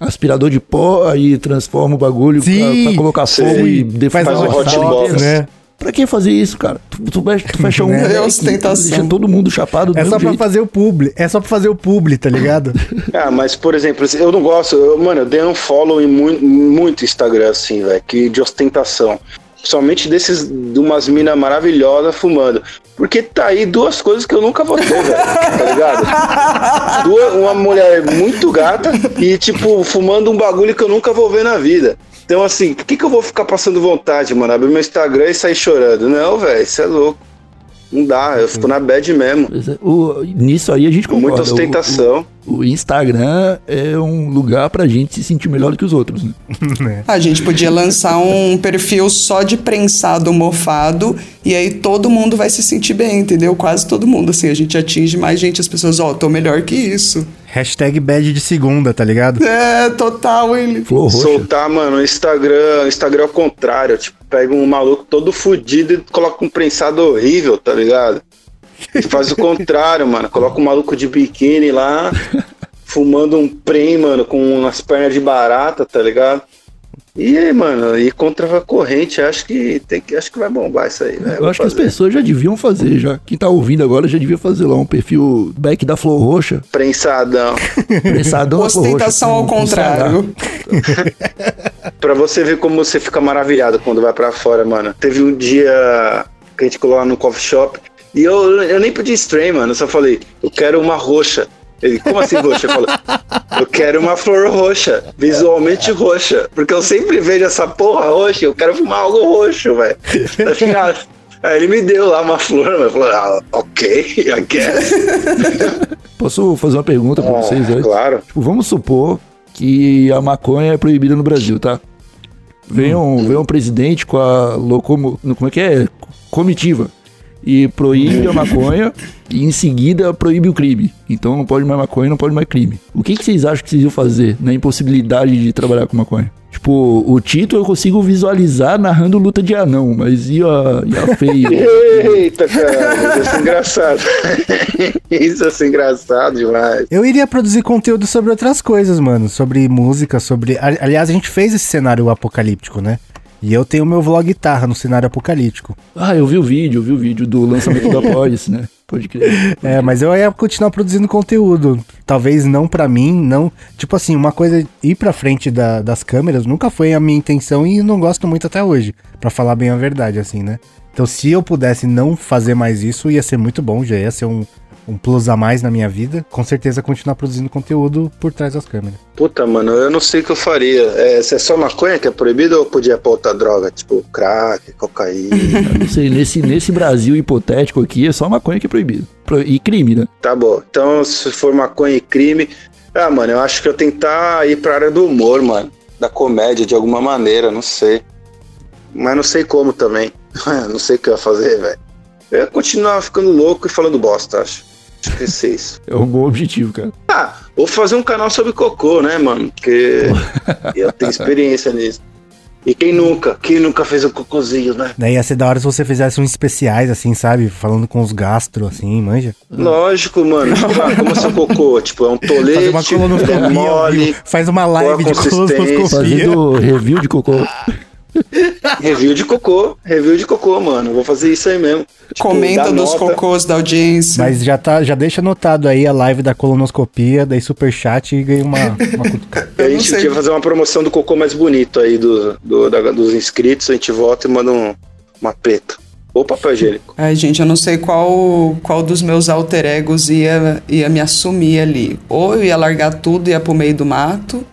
aspirador de pó aí transforma o bagulho pra, Sim, pra colocar sim. fogo e Faz Faz um um hot box, né? Pra que fazer isso, cara? Tu, tu, fecha- tu fecha um É leque, ostentação. deixa todo mundo chapado do É só pra jeito. fazer o publi. É só pra fazer o publi, tá ligado? Ah, mas por exemplo, eu não gosto, eu, mano, eu dei um follow em muito, muito Instagram, assim, velho, que de ostentação. Principalmente desses, de umas minas maravilhosas fumando. Porque tá aí duas coisas que eu nunca vou ter, velho, tá ligado? Duas, uma mulher muito gata e, tipo, fumando um bagulho que eu nunca vou ver na vida. Então, assim, por que, que eu vou ficar passando vontade, mano? Abrir meu Instagram e sair chorando? Não, velho, isso é louco. Não dá, eu fico na bad mesmo. É, o- nisso aí a gente Com concorda. muita ostentação. O, o- o Instagram é um lugar pra gente se sentir melhor do que os outros. Né? A gente podia lançar um perfil só de prensado mofado e aí todo mundo vai se sentir bem, entendeu? Quase todo mundo, assim, a gente atinge mais gente, as pessoas, ó, tô melhor que isso. Hashtag bad de segunda, tá ligado? É, total, ele. Flor roxa. Soltar, mano, o Instagram, Instagram ao contrário, tipo, pega um maluco todo fudido e coloca um prensado horrível, tá ligado? E faz o contrário, mano. Coloca um maluco de biquíni lá, fumando um prem, mano, com umas pernas de barata, tá ligado? E aí, mano, e contra a corrente, acho que tem que, acho que vai bombar isso aí, né? Eu acho que as pessoas já deviam fazer, já. Quem tá ouvindo agora já devia fazer lá um perfil back da Flor Roxa. Prensadão. Prensadão da Flor Roxa. Ostentação ao com contrário. Pra você ver como você fica maravilhado quando vai pra fora, mano. Teve um dia que a gente colou lá no coffee shop e eu, eu nem pedi strain, mano. Eu só falei, eu quero uma roxa. Ele, como assim roxa? Eu falei, eu quero uma flor roxa, visualmente roxa. Porque eu sempre vejo essa porra roxa, eu quero fumar algo roxo, velho. Aí ele me deu lá uma flor. Eu falei, ah, ok, I guess. Posso fazer uma pergunta pra vocês, Ah, né? claro. Tipo, vamos supor que a maconha é proibida no Brasil, tá? Vem um, vem um presidente com a locomo... Como é que é? Comitiva. E proíbe a maconha e em seguida proíbe o crime. Então não pode mais maconha, não pode mais crime. O que, que vocês acham que vocês iam fazer na impossibilidade de trabalhar com maconha? Tipo, o Tito eu consigo visualizar narrando luta de anão, mas e a, e a feia? Eita, cara, isso é engraçado. Isso é engraçado demais. Eu iria produzir conteúdo sobre outras coisas, mano. Sobre música, sobre. Ali- Aliás, a gente fez esse cenário apocalíptico, né? E eu tenho meu vlog guitarra no cenário apocalíptico. Ah, eu vi o vídeo, eu vi o vídeo do lançamento da Pós, né? Pode crer. É, mas eu ia continuar produzindo conteúdo. Talvez não pra mim, não. Tipo assim, uma coisa ir pra frente da- das câmeras nunca foi a minha intenção e não gosto muito até hoje. Pra falar bem a verdade, assim, né? Então, se eu pudesse não fazer mais isso, ia ser muito bom, já ia ser um, um plus a mais na minha vida. Com certeza continuar produzindo conteúdo por trás das câmeras. Puta, mano, eu não sei o que eu faria. É, se é só maconha que é proibido ou podia pôr outra droga? Tipo, crack, cocaína. Não sei, nesse, nesse Brasil hipotético aqui é só maconha que é proibido. Pro- E crime, né? tá bom. Então, se for maconha e crime. Ah, mano, eu acho que eu tentar ir pra área do humor, mano. Da comédia, de alguma maneira, não sei. Mas não sei como também. não sei o que eu ia fazer, velho. Eu ia continuar ficando louco e falando bosta, acho. Acho que ia ser isso. É um bom objetivo, cara. Ah, vou fazer um canal sobre cocô, né, mano? Porque eu tenho experiência nisso. E quem nunca? Quem nunca fez um cocôzinho, né? Daí ia ser da hora se você fizesse uns especiais, assim, sabe? Falando com os gastro, assim, manja. Lógico, mano. Tipo, ah, como é seu cocô? Tipo, é um tolete, uma colonoscopia, é mole, faz uma live de colonoscopia. Fazendo review de cocô. review de cocô. Review de cocô, mano. Vou fazer isso aí mesmo. Tipo, Comenta dos nota. cocôs da audiência. Mas já tá, já deixa anotado aí a live da colonoscopia, daí superchat e ganha uma, uma cutucada. A gente devia fazer uma promoção do cocô mais bonito aí do, do- da- dos inscritos. A gente volta e manda um, uma preta. Ou papel higiênico. Ai, gente, eu não sei qual, qual dos meus alter egos ia, ia me assumir ali. Ou eu ia largar tudo e ia pro meio do mato,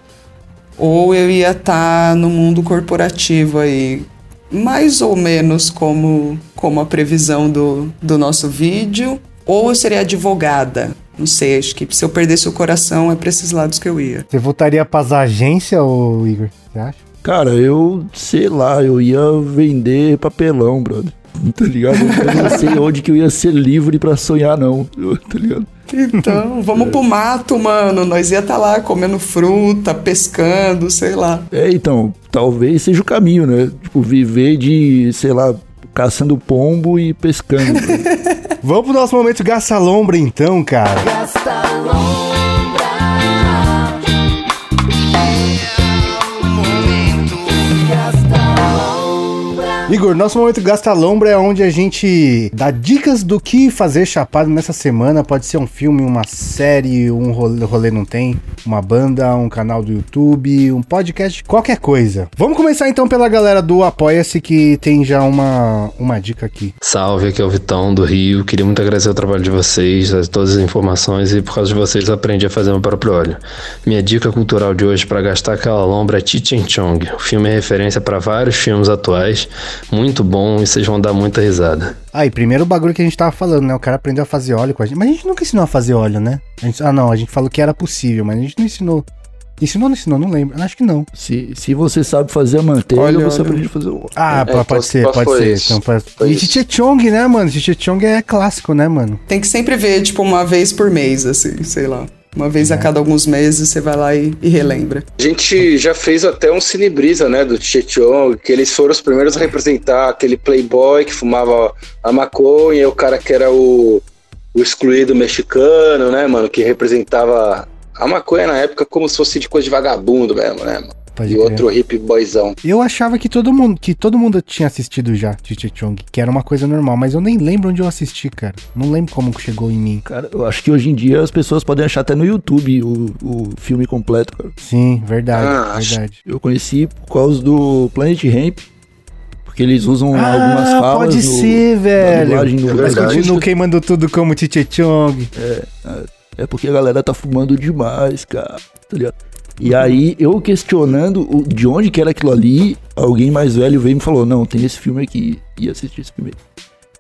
ou eu ia estar no mundo corporativo aí. Mais ou menos como, como a previsão do, do nosso vídeo. Ou eu seria advogada. Não sei, acho que se eu perdesse o coração é pra esses lados que eu ia. Você voltaria pras agências, ô Igor? Você acha? Cara, eu sei lá, eu ia vender papelão, brother. Tá ligado? Eu não sei onde que eu ia ser livre pra sonhar, não. Tá ligado? Então, vamos pro mato, mano. Nós ia estar lá comendo fruta, pescando, sei lá. É, então, talvez seja o caminho, né? Tipo, viver de, sei lá, caçando pombo e pescando. Vamos pro nosso momento Gasta Lombra, então, cara. Igor, nosso momento Gasta Lombra é onde a gente dá dicas do que fazer chapado nessa semana. Pode ser um filme, uma série, um rolê, rolê não tem, uma banda, um canal do YouTube, um podcast, qualquer coisa. Vamos começar então pela galera do Apoia-se que tem já uma, uma dica aqui. Salve, aqui é o Vitão do Rio. Queria muito agradecer o trabalho de vocês, as- todas as informações e por causa de vocês aprendi a fazer meu próprio óleo. Minha dica cultural de hoje para gastar aquela lombra é Cheech Chong. O filme é referência para vários filmes atuais, muito bom e vocês vão dar muita risada. Aí, primeiro o bagulho que a gente tava falando, né? O cara aprendeu a fazer óleo com a gente. Mas a gente nunca ensinou a fazer óleo, né? A gente- ah, não, a gente falou que era possível, mas a gente não ensinou. Ensinou ou não ensinou? Não lembro. Acho que não. se, se você sabe fazer a manteiga, Olha, você olha. aprende a fazer o. Ah, É, pode então, ser, pode ser. isso. Então, pode... Foi E. Chichechong, né, mano? Chichechong é clássico, né, mano? Tem que sempre ver, tipo, uma vez por mês, assim, sei lá. Uma vez a cada alguns meses você vai lá e, e relembra. A gente já fez até um cinebrisa, né, do Chechong, que eles foram os primeiros a representar aquele playboy que fumava a maconha, e o cara que era o, o excluído mexicano, né, mano, que representava a maconha na época como se fosse de coisa de vagabundo mesmo, né, mano. Pode E crer. outro hip boyzão. Eu achava que todo mundo, que todo mundo tinha assistido já Cheech Chong, que era uma coisa normal, mas eu nem lembro onde eu assisti, cara. Não lembro como que chegou em mim. Cara, eu acho que hoje em dia as pessoas podem achar até no YouTube o, o filme completo, cara. Sim, verdade, Ah, verdade. Eu conheci por causa do Planet Ramp, porque eles usam algumas falas Ah, pode no- ser, da velho. dublagem no Mas verdade. continuo queimando tudo como Cheech Chong. É porque a galera tá fumando demais, cara. Tá ligado? E aí, eu questionando o- de onde que era aquilo ali, alguém mais velho veio e me falou: Não, tem esse filme aqui. E assisti esse aí.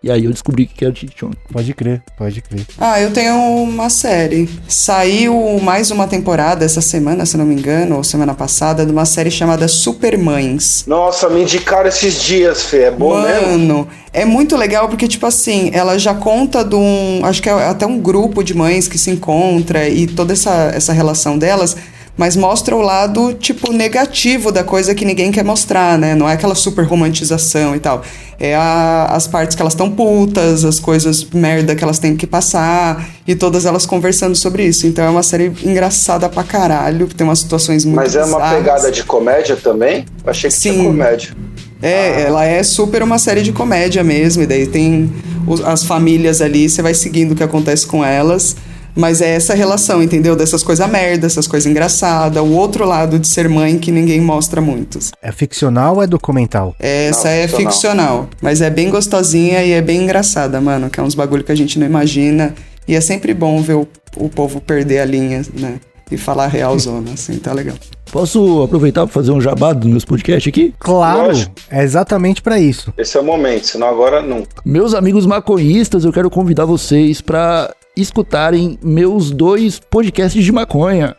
E aí eu descobri que era Chong. Pode crer, pode crer. Ah, eu tenho uma série. Saiu mais uma temporada essa semana, se não me engano, ou semana passada, de uma série chamada Supermães. Nossa, me indicaram esses dias, Fê. É bom mesmo? Mano, é muito legal porque, tipo assim, ela já conta de um. Acho que é até um grupo de mães que se encontra e toda essa, essa relação delas, mas mostra o lado, tipo, negativo da coisa que ninguém quer mostrar, né? Não é aquela super romantização e tal. É a- as partes que elas estão putas, as coisas merda que elas têm que passar, e todas elas conversando sobre isso. Então é uma série engraçada pra caralho, que tem umas situações muito Mas é uma bizarras. pegada de comédia também? Eu achei que Sim. comédia. É, ela é super uma série de comédia mesmo, e daí tem os- as famílias ali, você vai seguindo o que acontece com elas. Mas é essa relação, entendeu? Dessas coisas merda, essas coisas engraçadas, o outro lado de ser mãe que ninguém mostra muitos. É ficcional ou é documental? Essa Não, é ficcional. ficcional, mas é bem gostosinha e é bem engraçada, mano, que é uns bagulho que a gente não imagina. E é sempre bom ver o, o povo perder a linha, né? E falar real zona, assim, tá legal. Posso aproveitar pra fazer um jabá dos meus podcasts aqui? Claro, Lógico. é exatamente pra isso. Esse é o momento, senão agora não. Meus amigos maconhistas, eu quero convidar vocês para escutarem meus dois podcasts de maconha.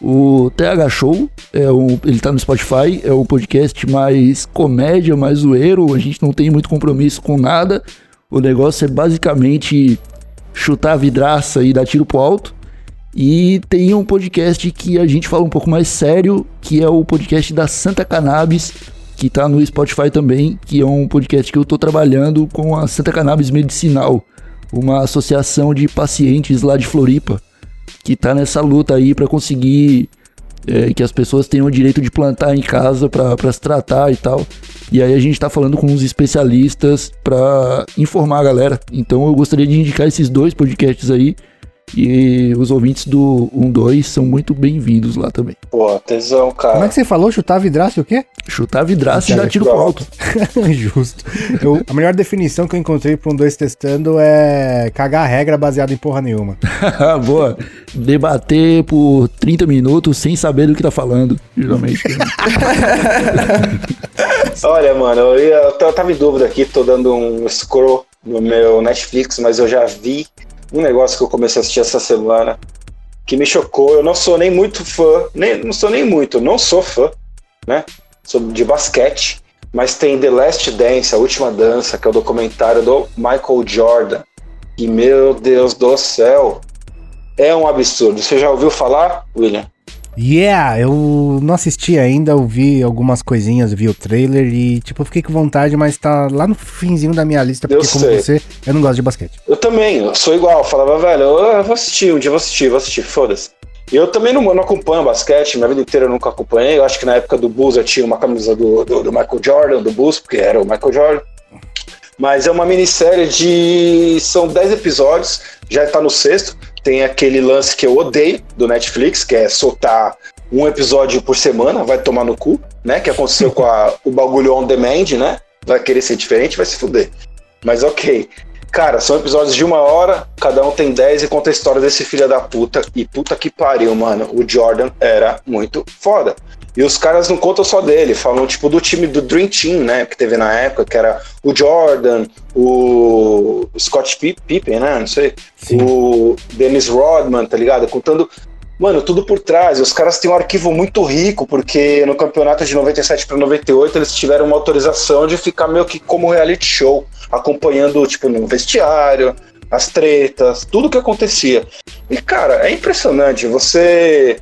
O TH Show, é um, ele tá no Spotify, é o podcast mais comédia, mais zoeiro, a gente não tem muito compromisso com nada. O negócio é basicamente chutar a vidraça e dar tiro pro alto. E tem um podcast que a gente fala um pouco mais sério, que é o podcast da Santa Cannabis, que tá no Spotify também, que é um podcast que eu tô trabalhando com a Santa Cannabis Medicinal, uma associação de pacientes lá de Floripa, que tá nessa luta aí para conseguir é, que as pessoas tenham o direito de plantar em casa para se tratar e tal. E aí a gente tá falando com uns especialistas para informar a galera. Então eu gostaria de indicar esses dois podcasts aí. E os ouvintes do 12 são muito bem-vindos lá também. Pô, tesão, Como é cara. que você falou? Chutar vidraça e o quê? Chutar vidraça e dar tiro pro alto. Justo. Eu- a melhor definição que eu encontrei pra um dois testando é cagar a regra baseado em porra nenhuma. Boa. Debater por 30 minutos sem saber do que tá falando, geralmente. Olha, mano, eu, ia, eu tava em dúvida aqui, tô dando um scroll no meu Netflix, mas eu já vi um negócio que eu comecei a assistir essa semana que me chocou. Eu não sou nem muito fã, nem, não sou nem muito, não sou fã, né? Sou de basquete, mas tem The Last Dance, a última dança, que é o documentário do Michael Jordan. E meu Deus do céu, é um absurdo. Você já ouviu falar, William? Yeah, eu não assisti ainda, eu vi algumas coisinhas, vi o trailer e, tipo, eu fiquei com vontade, mas tá lá no finzinho da minha lista, porque Eu como sei. você, eu não gosto de basquete. Eu também, eu sou igual. Falava, velho, eu vou assistir, um dia vou assistir, vou assistir, foda-se. E eu também não, não acompanho basquete, minha vida inteira eu nunca acompanhei. Eu acho que na época do Bulls eu tinha uma camisa do, do, do Michael Jordan, do Bulls, porque era o Michael Jordan. Mas é uma minissérie de. São 10 episódios, já tá no sexto. Tem aquele lance que eu odeio do Netflix, que é soltar um episódio por semana, vai tomar no cu, né? Que aconteceu com a- o bagulho on demand, né? Vai querer ser diferente, vai se fuder. Mas ok. Cara, são episódios de uma hora, cada um tem 10 e conta a história desse filho da puta. E puta que pariu, mano. O Jordan era muito foda. E os caras não contam só dele, falam tipo do time do Dream Team, né? Que teve na época, que era o Jordan, o Scott Pip- Pippen, né? Não sei. Sim. O Dennis Rodman, tá ligado? Contando. Mano, tudo por trás. Os caras têm um arquivo muito rico, porque no campeonato de 97 para 98 eles tiveram uma autorização de ficar meio que como reality show, acompanhando, tipo, no vestiário, as tretas, tudo que acontecia. E, cara, é impressionante. Você,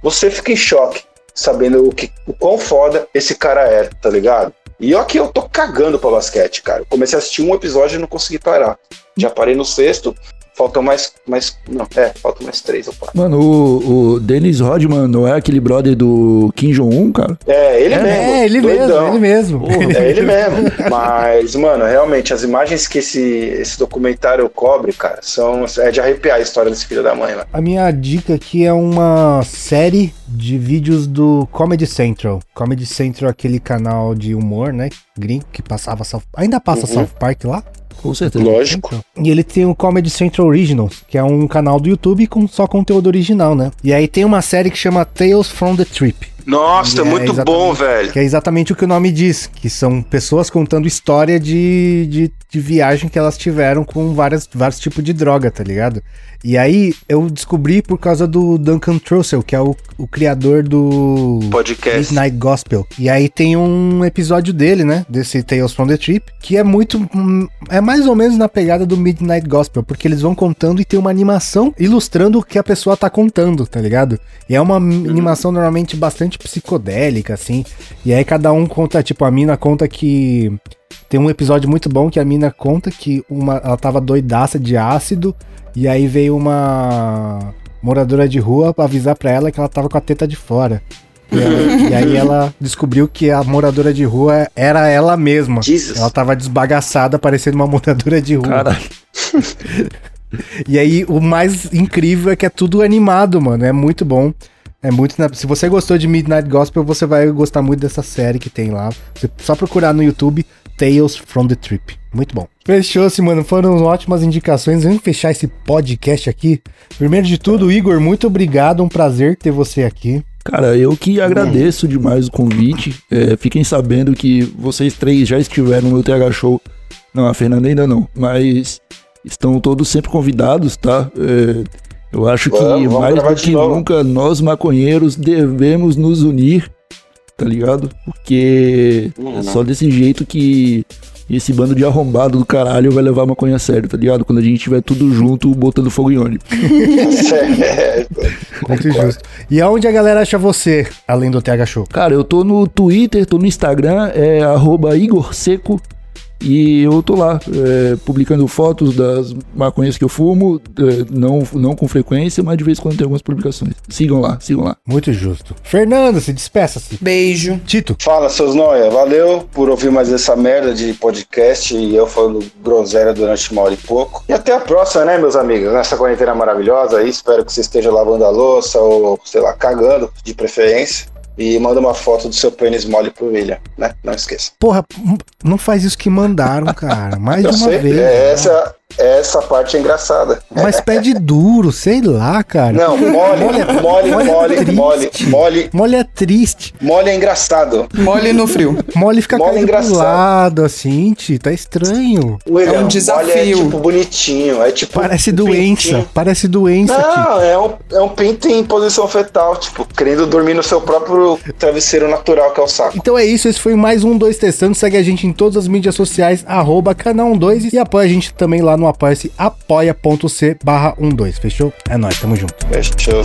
você fica em choque sabendo o, que, o quão foda esse cara é, tá ligado? E aqui eu tô cagando pra basquete, cara. Comecei a assistir um episódio e não consegui parar. Já parei no sexto, Faltam mais, mais. Não, é, faltam mais três ou quatro. Mano, o, o Dennis Rodman não é aquele brother do Kim Jong-un, cara? É, ele É, mesmo. é, ele doidão. mesmo, ele mesmo. É ele mesmo. Mas, mano, realmente, as imagens que esse, esse documentário cobre, cara, são. É de arrepiar a história desse filho da mãe, mano. A minha dica aqui é uma série de vídeos do Comedy Central. Comedy Central é aquele canal de humor, né? Gringo que passava South... Ainda passa Uhum. South Park lá? Com certeza. Lógico. E ele tem o Comedy Central Originals, que é um canal do YouTube com só conteúdo original, né? E aí tem uma série que chama Tales from the Trip. Nossa, É, muito exatamente. bom, velho. Que é exatamente o que o nome diz, que são pessoas contando história de, de, de viagem que elas tiveram com várias, vários tipos de droga, tá ligado? E aí eu descobri por causa do Duncan Trussell, que é o, o criador do Podcast. Midnight Gospel. E aí tem um episódio dele, né? Desse Tales from the Trip, que é muito. É mais ou menos na pegada do Midnight Gospel, porque eles vão contando e tem uma animação ilustrando o que a pessoa tá contando, tá ligado? E é uma animação normalmente bastante psicodélica, assim. E aí cada um conta, tipo, a mina conta que. Tem um episódio muito bom que a mina conta que uma, ela tava doidaça de ácido, e aí veio uma moradora de rua pra avisar pra ela que ela tava com a teta de fora. E, ela- e aí ela descobriu que a moradora de rua era ela mesma. Jesus. Ela tava desbagaçada, parecendo uma moradora de rua. Cara, E aí, o mais incrível é que é tudo animado, mano. É muito bom. É muito. Se você gostou de Midnight Gospel, você vai gostar muito dessa série que tem lá. Você só procurar no YouTube Tales from the Trip. Muito bom. Fechou-se, mano. Foram ótimas indicações. Vamos fechar esse podcast aqui. Primeiro de tudo, Igor, muito obrigado. Um prazer ter você aqui. Cara, eu que agradeço demais o convite. É, fiquem sabendo que vocês três já estiveram no meu TH Show. Não, a Fernanda ainda não, mas estão todos sempre convidados, tá? É, eu acho que Vamos, vamos mais do que nunca nós maconheiros devemos nos unir, tá ligado? Porque Uhum. é só desse jeito que esse bando de arrombado do caralho vai levar a maconha a sério, tá ligado? Quando a gente tiver tudo junto botando fogo em ônibus. Muito justo. E aonde a galera acha você, além do TH Show? Cara, eu tô no Twitter, tô no Instagram, é arroba Igor Seco. E eu tô lá, é, publicando fotos das maconhas que eu fumo, é, não, não com frequência, mas de vez em quando tem algumas publicações. Sigam lá, sigam lá. Muito justo. Fernando, se despeça-se. Beijo. Tito. Fala, seus noia. Valeu por ouvir mais essa merda de podcast e eu falando groselha durante uma hora e pouco. E até a próxima, né, meus amigos? Nessa quarentena maravilhosa aí. Espero que você esteja lavando a louça ou, sei lá, cagando, de preferência. E manda uma foto do seu pênis mole pro William, né? Não esqueça. Porra, não faz isso que mandaram, cara. Mais de uma sei, vez. é, essa, essa parte é engraçada. Mas pede duro, sei lá, cara. Não, mole, mole, mole é mole, triste. mole, mole, Mole é triste. mole é engraçado. Mole no frio. Mole fica Mole é caindo lado, assim, Ti, tá estranho. William, É um Mole é desafio. tipo bonitinho, é tipo. Parece um doença, pintinho. parece doença, Ti. Não, é um, é um pinto em posição fetal, tipo, querendo dormir no seu próprio travesseiro natural, que é o saco. Então é isso, esse foi mais um 2 Testando. Segue a gente em todas as mídias sociais, arroba canal 12 e apoia a gente também lá no apoia-se apoia.c barra 12, fechou? É nóis, tamo junto. Fechou.